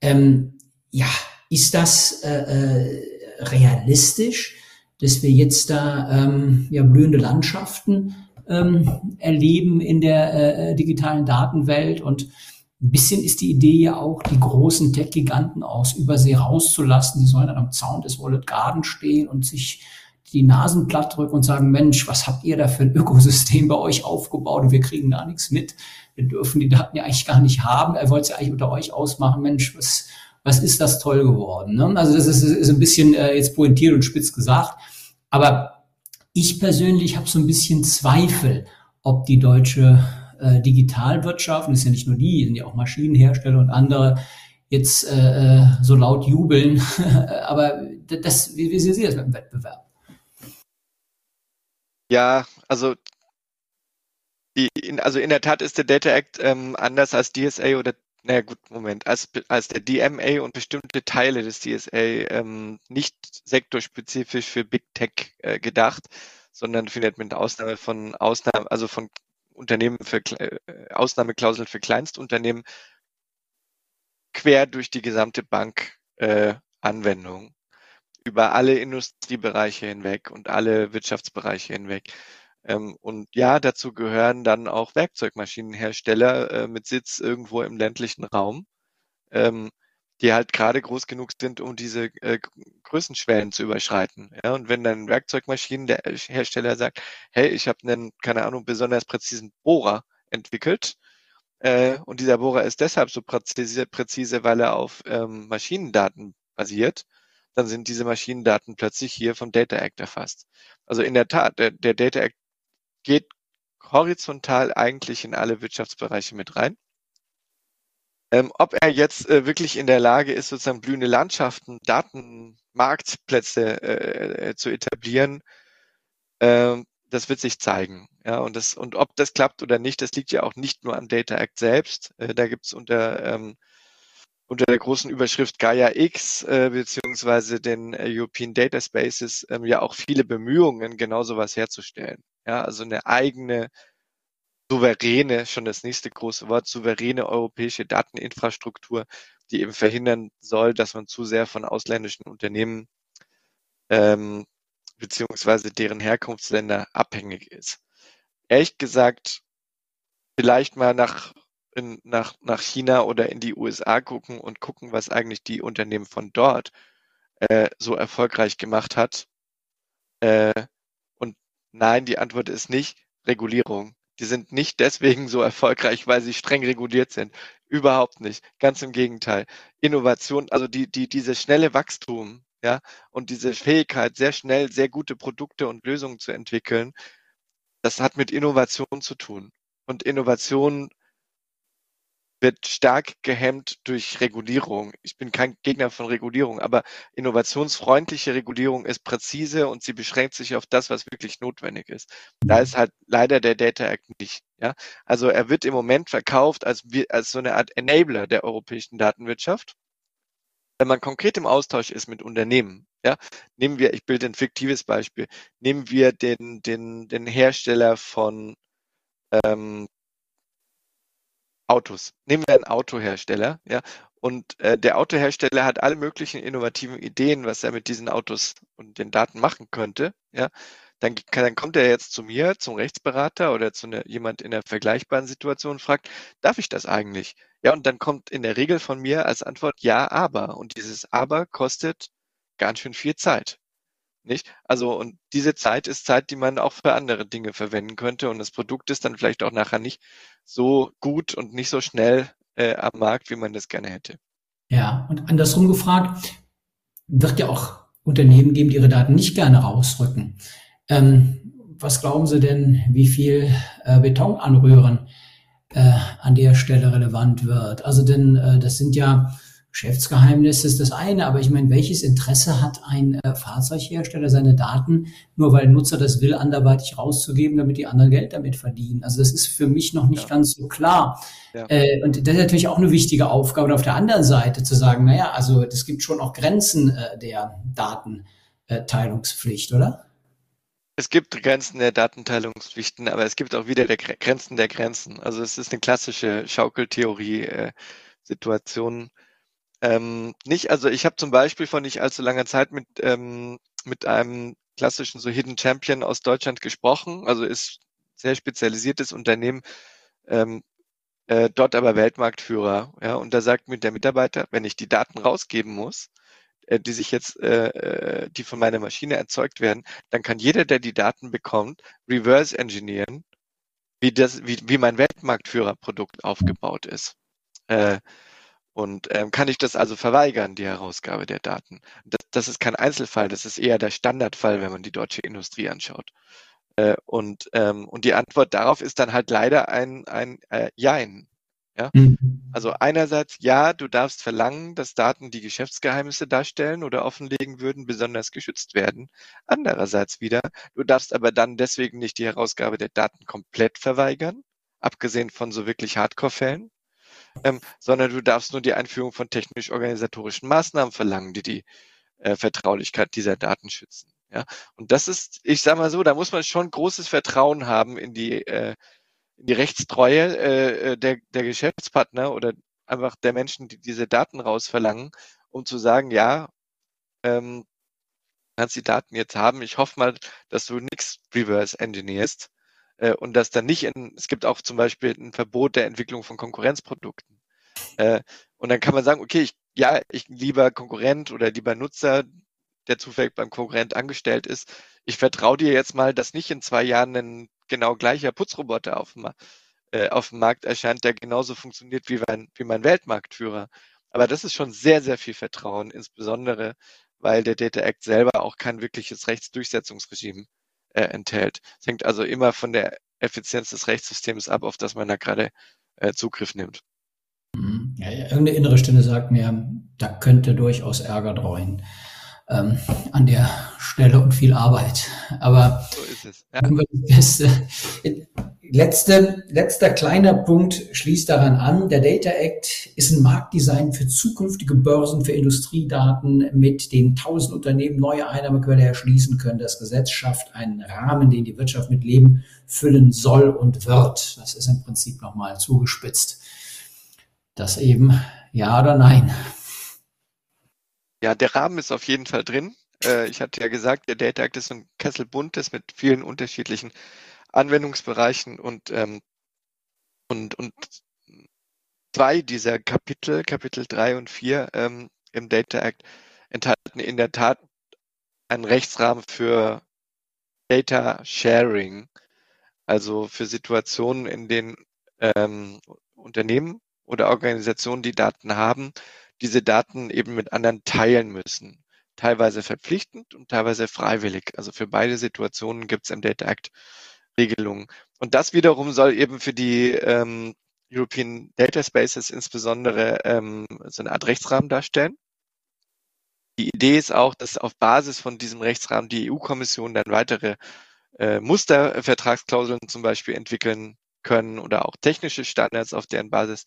[SPEAKER 2] Ähm, ja, ist das äh, äh, realistisch, dass wir jetzt da ähm, ja, blühende Landschaften ähm, erleben in der äh, digitalen Datenwelt und ein bisschen ist die Idee ja auch, die großen Tech-Giganten aus Übersee rauszulassen. Die sollen dann am Zaun des Wallet Garden stehen und sich die Nasen platt drücken und sagen, Mensch, was habt ihr da für ein Ökosystem bei euch aufgebaut und wir kriegen da nichts mit. Wir dürfen die Daten ja eigentlich gar nicht haben. Er wollte es ja eigentlich unter euch ausmachen. Mensch, was, was ist das toll geworden? Ne? Also das ist, ist ein bisschen äh, jetzt pointiert und spitz gesagt. Aber ich persönlich habe so ein bisschen Zweifel, ob die deutsche äh, Digitalwirtschaft, und das ist ja nicht nur die, sind ja auch Maschinenhersteller und andere, jetzt äh, äh so laut jubeln. Aber das, wie, wie sehen Sie das mit dem Wettbewerb?
[SPEAKER 3] Ja, also die, in, also in der Tat ist der Data Act ähm, anders als DSA oder naja gut, Moment, als, als der DMA und bestimmte Teile des DSA ähm, nicht sektorspezifisch für Big Tech äh, gedacht, sondern findet mit Ausnahme von Ausnahmen, also von Unternehmen für äh, Ausnahmeklauseln für Kleinstunternehmen quer durch die gesamte Bank äh, Anwendung über alle Industriebereiche hinweg und alle Wirtschaftsbereiche hinweg. Ähm, und ja, dazu gehören dann auch Werkzeugmaschinenhersteller äh, mit Sitz irgendwo im ländlichen Raum, ähm, die halt gerade groß genug sind, um diese äh, Größenschwellen zu überschreiten. Ja, und wenn dann Werkzeugmaschinenhersteller sagt, hey, ich habe einen, keine Ahnung, besonders präzisen Bohrer entwickelt, äh, und dieser Bohrer ist deshalb so präzise, präzise weil er auf ähm, Maschinendaten basiert, dann sind diese Maschinendaten plötzlich hier vom Data Act erfasst. Also in der Tat, der, der Data Act geht horizontal eigentlich in alle Wirtschaftsbereiche mit rein. Ähm, ob er jetzt äh, wirklich in der Lage ist, sozusagen blühende Landschaften, Datenmarktplätze äh, äh, zu etablieren, äh, das wird sich zeigen. Ja, und, das, und ob das klappt oder nicht, das liegt ja auch nicht nur am Data Act selbst. Äh, da gibt es unter ähm, unter der großen Überschrift Gaia X äh, beziehungsweise den European Data Spaces ähm, ja auch viele Bemühungen, genau sowas herzustellen. Ja, also eine eigene souveräne, schon das nächste große Wort, souveräne europäische Dateninfrastruktur, die eben verhindern soll, dass man zu sehr von ausländischen Unternehmen ähm, beziehungsweise deren Herkunftsländer abhängig ist. Ehrlich gesagt, vielleicht mal nach in, nach, nach China oder in die USA gucken und gucken, was eigentlich die Unternehmen von dort äh, so erfolgreich gemacht hat. Äh, nein, die Antwort ist nicht Regulierung. Die sind nicht deswegen so erfolgreich, weil sie streng reguliert sind. Überhaupt nicht. Ganz im Gegenteil. Innovation, also die, die, dieses schnelle Wachstum, ja, und diese Fähigkeit, sehr schnell sehr gute Produkte und Lösungen zu entwickeln, das hat mit Innovation zu tun. Und Innovation wird stark gehemmt durch Regulierung. Ich bin kein Gegner von Regulierung, aber innovationsfreundliche Regulierung ist präzise und sie beschränkt sich auf das, was wirklich notwendig ist. Da ist halt leider der Data Act nicht. Ja? Also er wird im Moment verkauft als, als so eine Art Enabler der europäischen Datenwirtschaft. Wenn man konkret im Austausch ist mit Unternehmen, ja, nehmen wir, ich bilde ein fiktives Beispiel, nehmen wir den, den, den Hersteller von ähm, Autos. Nehmen wir einen Autohersteller, ja, und äh, der Autohersteller hat alle möglichen innovativen Ideen, was er mit diesen Autos und den Daten machen könnte, ja. Dann, kann, dann kommt er jetzt zu mir, zum Rechtsberater oder zu ne, jemand in einer vergleichbaren Situation und fragt, darf ich das eigentlich? Ja, und dann kommt in der Regel von mir als Antwort ja, aber. Und dieses aber kostet ganz schön viel Zeit. Nicht? Also, und diese Zeit ist Zeit, die man auch für andere Dinge verwenden könnte. Und das Produkt ist dann vielleicht auch nachher nicht so gut und nicht so schnell äh, am Markt, wie man das gerne hätte.
[SPEAKER 2] Ja, und andersrum gefragt, wird ja auch Unternehmen geben, die ihre Daten nicht gerne rausrücken. Ähm, was glauben Sie denn, wie viel äh, Beton anrühren äh, an der Stelle relevant wird? Also denn äh, das sind ja Geschäftsgeheimnis ist das eine, aber ich meine, welches Interesse hat ein äh, Fahrzeughersteller, seine Daten, nur weil ein Nutzer das will, anderweitig rauszugeben, damit die anderen Geld damit verdienen? Also das ist für mich noch nicht ja. ganz so klar. Ja. Äh, und das ist natürlich auch eine wichtige Aufgabe. Und auf der anderen Seite zu sagen, naja, also es gibt schon auch Grenzen äh, der Datenteilungspflicht, oder?
[SPEAKER 3] Es gibt Grenzen der Datenteilungspflichten, aber es gibt auch wieder der Grenzen der Grenzen. Also es ist eine klassische Schaukeltheorie-Situation. Äh, ähm, nicht, also ich habe zum Beispiel vor nicht allzu langer Zeit mit, ähm, mit einem klassischen so Hidden Champion aus Deutschland gesprochen, also ist sehr spezialisiertes Unternehmen, ähm, äh, dort aber Weltmarktführer. Ja, und da sagt mir der Mitarbeiter, wenn ich die Daten rausgeben muss, äh, die sich jetzt, äh, äh die von meiner Maschine erzeugt werden, dann kann jeder, der die Daten bekommt, reverse engineeren, wie das, wie, wie mein Weltmarktführerprodukt aufgebaut ist. Äh, Und ähm, kann ich das also verweigern, die Herausgabe der Daten? Das, das, ist kein Einzelfall, das ist eher der Standardfall, wenn man die deutsche Industrie anschaut. Äh, und, ähm, und die Antwort darauf ist dann halt leider ein, ein äh, Jein. Ja? Mhm. Also einerseits, ja, du darfst verlangen, dass Daten, die Geschäftsgeheimnisse darstellen oder offenlegen würden, besonders geschützt werden. Andererseits wieder, du darfst aber dann deswegen nicht die Herausgabe der Daten komplett verweigern, abgesehen von so wirklich Hardcore-Fällen ähm, sondern du darfst nur die Einführung von technisch-organisatorischen Maßnahmen verlangen, die die äh, Vertraulichkeit dieser Daten schützen. Ja, und das ist, ich sage mal so, da muss man schon großes Vertrauen haben in die, äh, in die Rechtstreue äh, der, der Geschäftspartner oder einfach der Menschen, die diese Daten rausverlangen, um zu sagen, ja, ähm, kannst die Daten jetzt haben. Ich hoffe mal, dass du nichts reverse engineerst äh, und dass dann nicht in, es gibt auch zum Beispiel ein Verbot der Entwicklung von Konkurrenzprodukten. Äh, und dann kann man sagen, okay, ich, ja, ich lieber Konkurrent oder lieber Nutzer, der zufällig beim Konkurrent angestellt ist, ich vertraue dir jetzt mal, dass nicht in zwei Jahren ein genau gleicher Putzroboter auf dem, äh, auf dem Markt erscheint, der genauso funktioniert wie mein, wie mein Weltmarktführer. Aber das ist schon sehr, sehr viel Vertrauen, insbesondere weil der Data Act selber auch kein wirkliches Rechtsdurchsetzungsregime äh, enthält. Es hängt also immer von der Effizienz des Rechtssystems ab, auf das man da gerade äh, Zugriff nimmt.
[SPEAKER 2] Mhm. Ja, irgendeine innere Stimme sagt mir, da könnte durchaus Ärger dreuen ähm, an der Stelle und viel Arbeit. Aber so ist es. Ja. das Beste. Letzte, letzter kleiner Punkt schließt daran an. Der Data Act ist ein Marktdesign für zukünftige Börsen für Industriedaten, mit denen tausend Unternehmen neue Einnahmequellen erschließen können. Das Gesetz schafft einen Rahmen, den die Wirtschaft mit Leben füllen soll und wird. Das ist im Prinzip nochmal zugespitzt. Das eben ja oder nein.
[SPEAKER 3] Ja, der Rahmen ist auf jeden Fall drin. Äh, ich hatte ja gesagt, der Data Act ist ein Kessel buntes mit vielen unterschiedlichen Anwendungsbereichen und, ähm, und, und zwei dieser Kapitel, Kapitel drei und vier ähm, im Data Act, enthalten in der Tat einen Rechtsrahmen für Data Sharing, also für Situationen, in denen ähm, Unternehmen oder Organisationen, die Daten haben, diese Daten eben mit anderen teilen müssen. Teilweise verpflichtend und teilweise freiwillig. Also für beide Situationen gibt es im Data Act Regelungen. Und das wiederum soll eben für die ähm, European Data Spaces insbesondere ähm, so eine Art Rechtsrahmen darstellen. Die Idee ist auch, dass auf Basis von diesem Rechtsrahmen die EU-Kommission dann weitere äh, Mustervertragsklauseln zum Beispiel entwickeln können oder auch technische Standards, auf deren Basis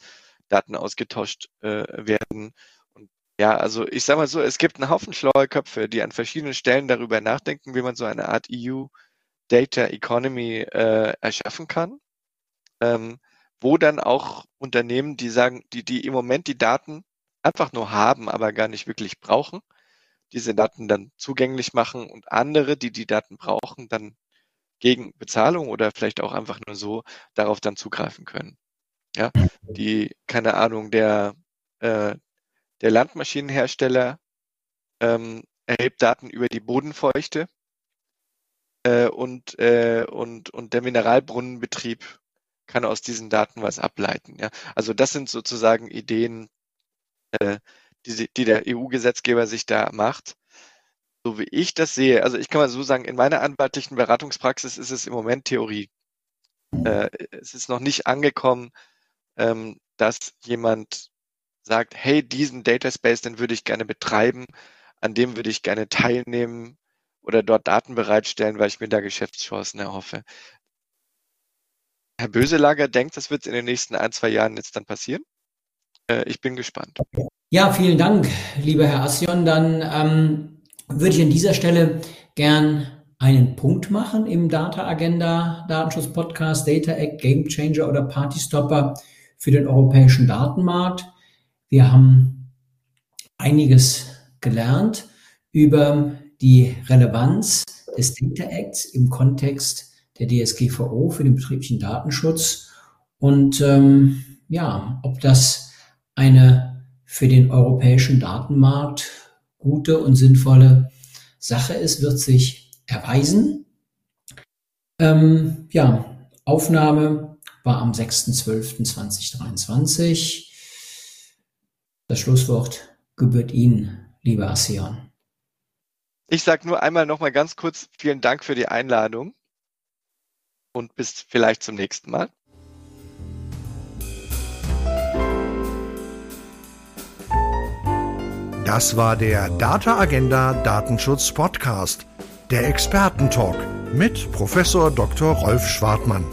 [SPEAKER 3] Daten ausgetauscht äh, werden. Und ja, also ich sage mal so, es gibt einen Haufen schlaue Köpfe, die an verschiedenen Stellen darüber nachdenken, wie man so eine Art EU Data Economy äh, erschaffen kann, ähm, wo dann auch Unternehmen, die sagen, die, die im Moment die Daten einfach nur haben, aber gar nicht wirklich brauchen, diese Daten dann zugänglich machen und andere, die die Daten brauchen, dann gegen Bezahlung oder vielleicht auch einfach nur so darauf dann zugreifen können. Ja, die, keine Ahnung, der, äh, der Landmaschinenhersteller ähm, erhebt Daten über die Bodenfeuchte äh, und, äh, und, und der Mineralbrunnenbetrieb kann aus diesen Daten was ableiten. Ja? Also das sind sozusagen Ideen, äh, die, die der EU-Gesetzgeber sich da macht. So wie ich das sehe, also ich kann mal so sagen, in meiner anwaltlichen Beratungspraxis ist es im Moment Theorie. Äh, es ist noch nicht angekommen, ähm, dass jemand sagt, hey, diesen Data Space, den würde ich gerne betreiben, an dem würde ich gerne teilnehmen, oder dort Daten bereitstellen, weil ich mir da Geschäftschancen erhoffe. Herr Böselager denkt, das wird in den nächsten ein, zwei Jahren jetzt dann passieren. Äh, ich bin gespannt.
[SPEAKER 2] Ja, vielen Dank, lieber Herr Assion. Dann ähm, würde ich an dieser Stelle gern einen Punkt machen im Data Agenda Datenschutz Podcast, Data Act, Game Changer oder Party Stopper für den europäischen Datenmarkt. Wir haben einiges gelernt über die Relevanz des Data Acts im Kontext der DSGVO für den betrieblichen Datenschutz und ähm, ja, ob das eine für den europäischen Datenmarkt gute und sinnvolle Sache ist, wird sich erweisen. Ähm, ja, Aufnahme war am 6.12.2023. Das Schlusswort gebührt Ihnen, lieber Asean.
[SPEAKER 3] Ich sage nur einmal noch mal ganz kurz vielen Dank für die Einladung und bis vielleicht zum nächsten Mal.
[SPEAKER 1] Das war der Data Agenda Datenschutz Podcast, der Expertentalk mit Professor Dr. Rolf Schwartmann.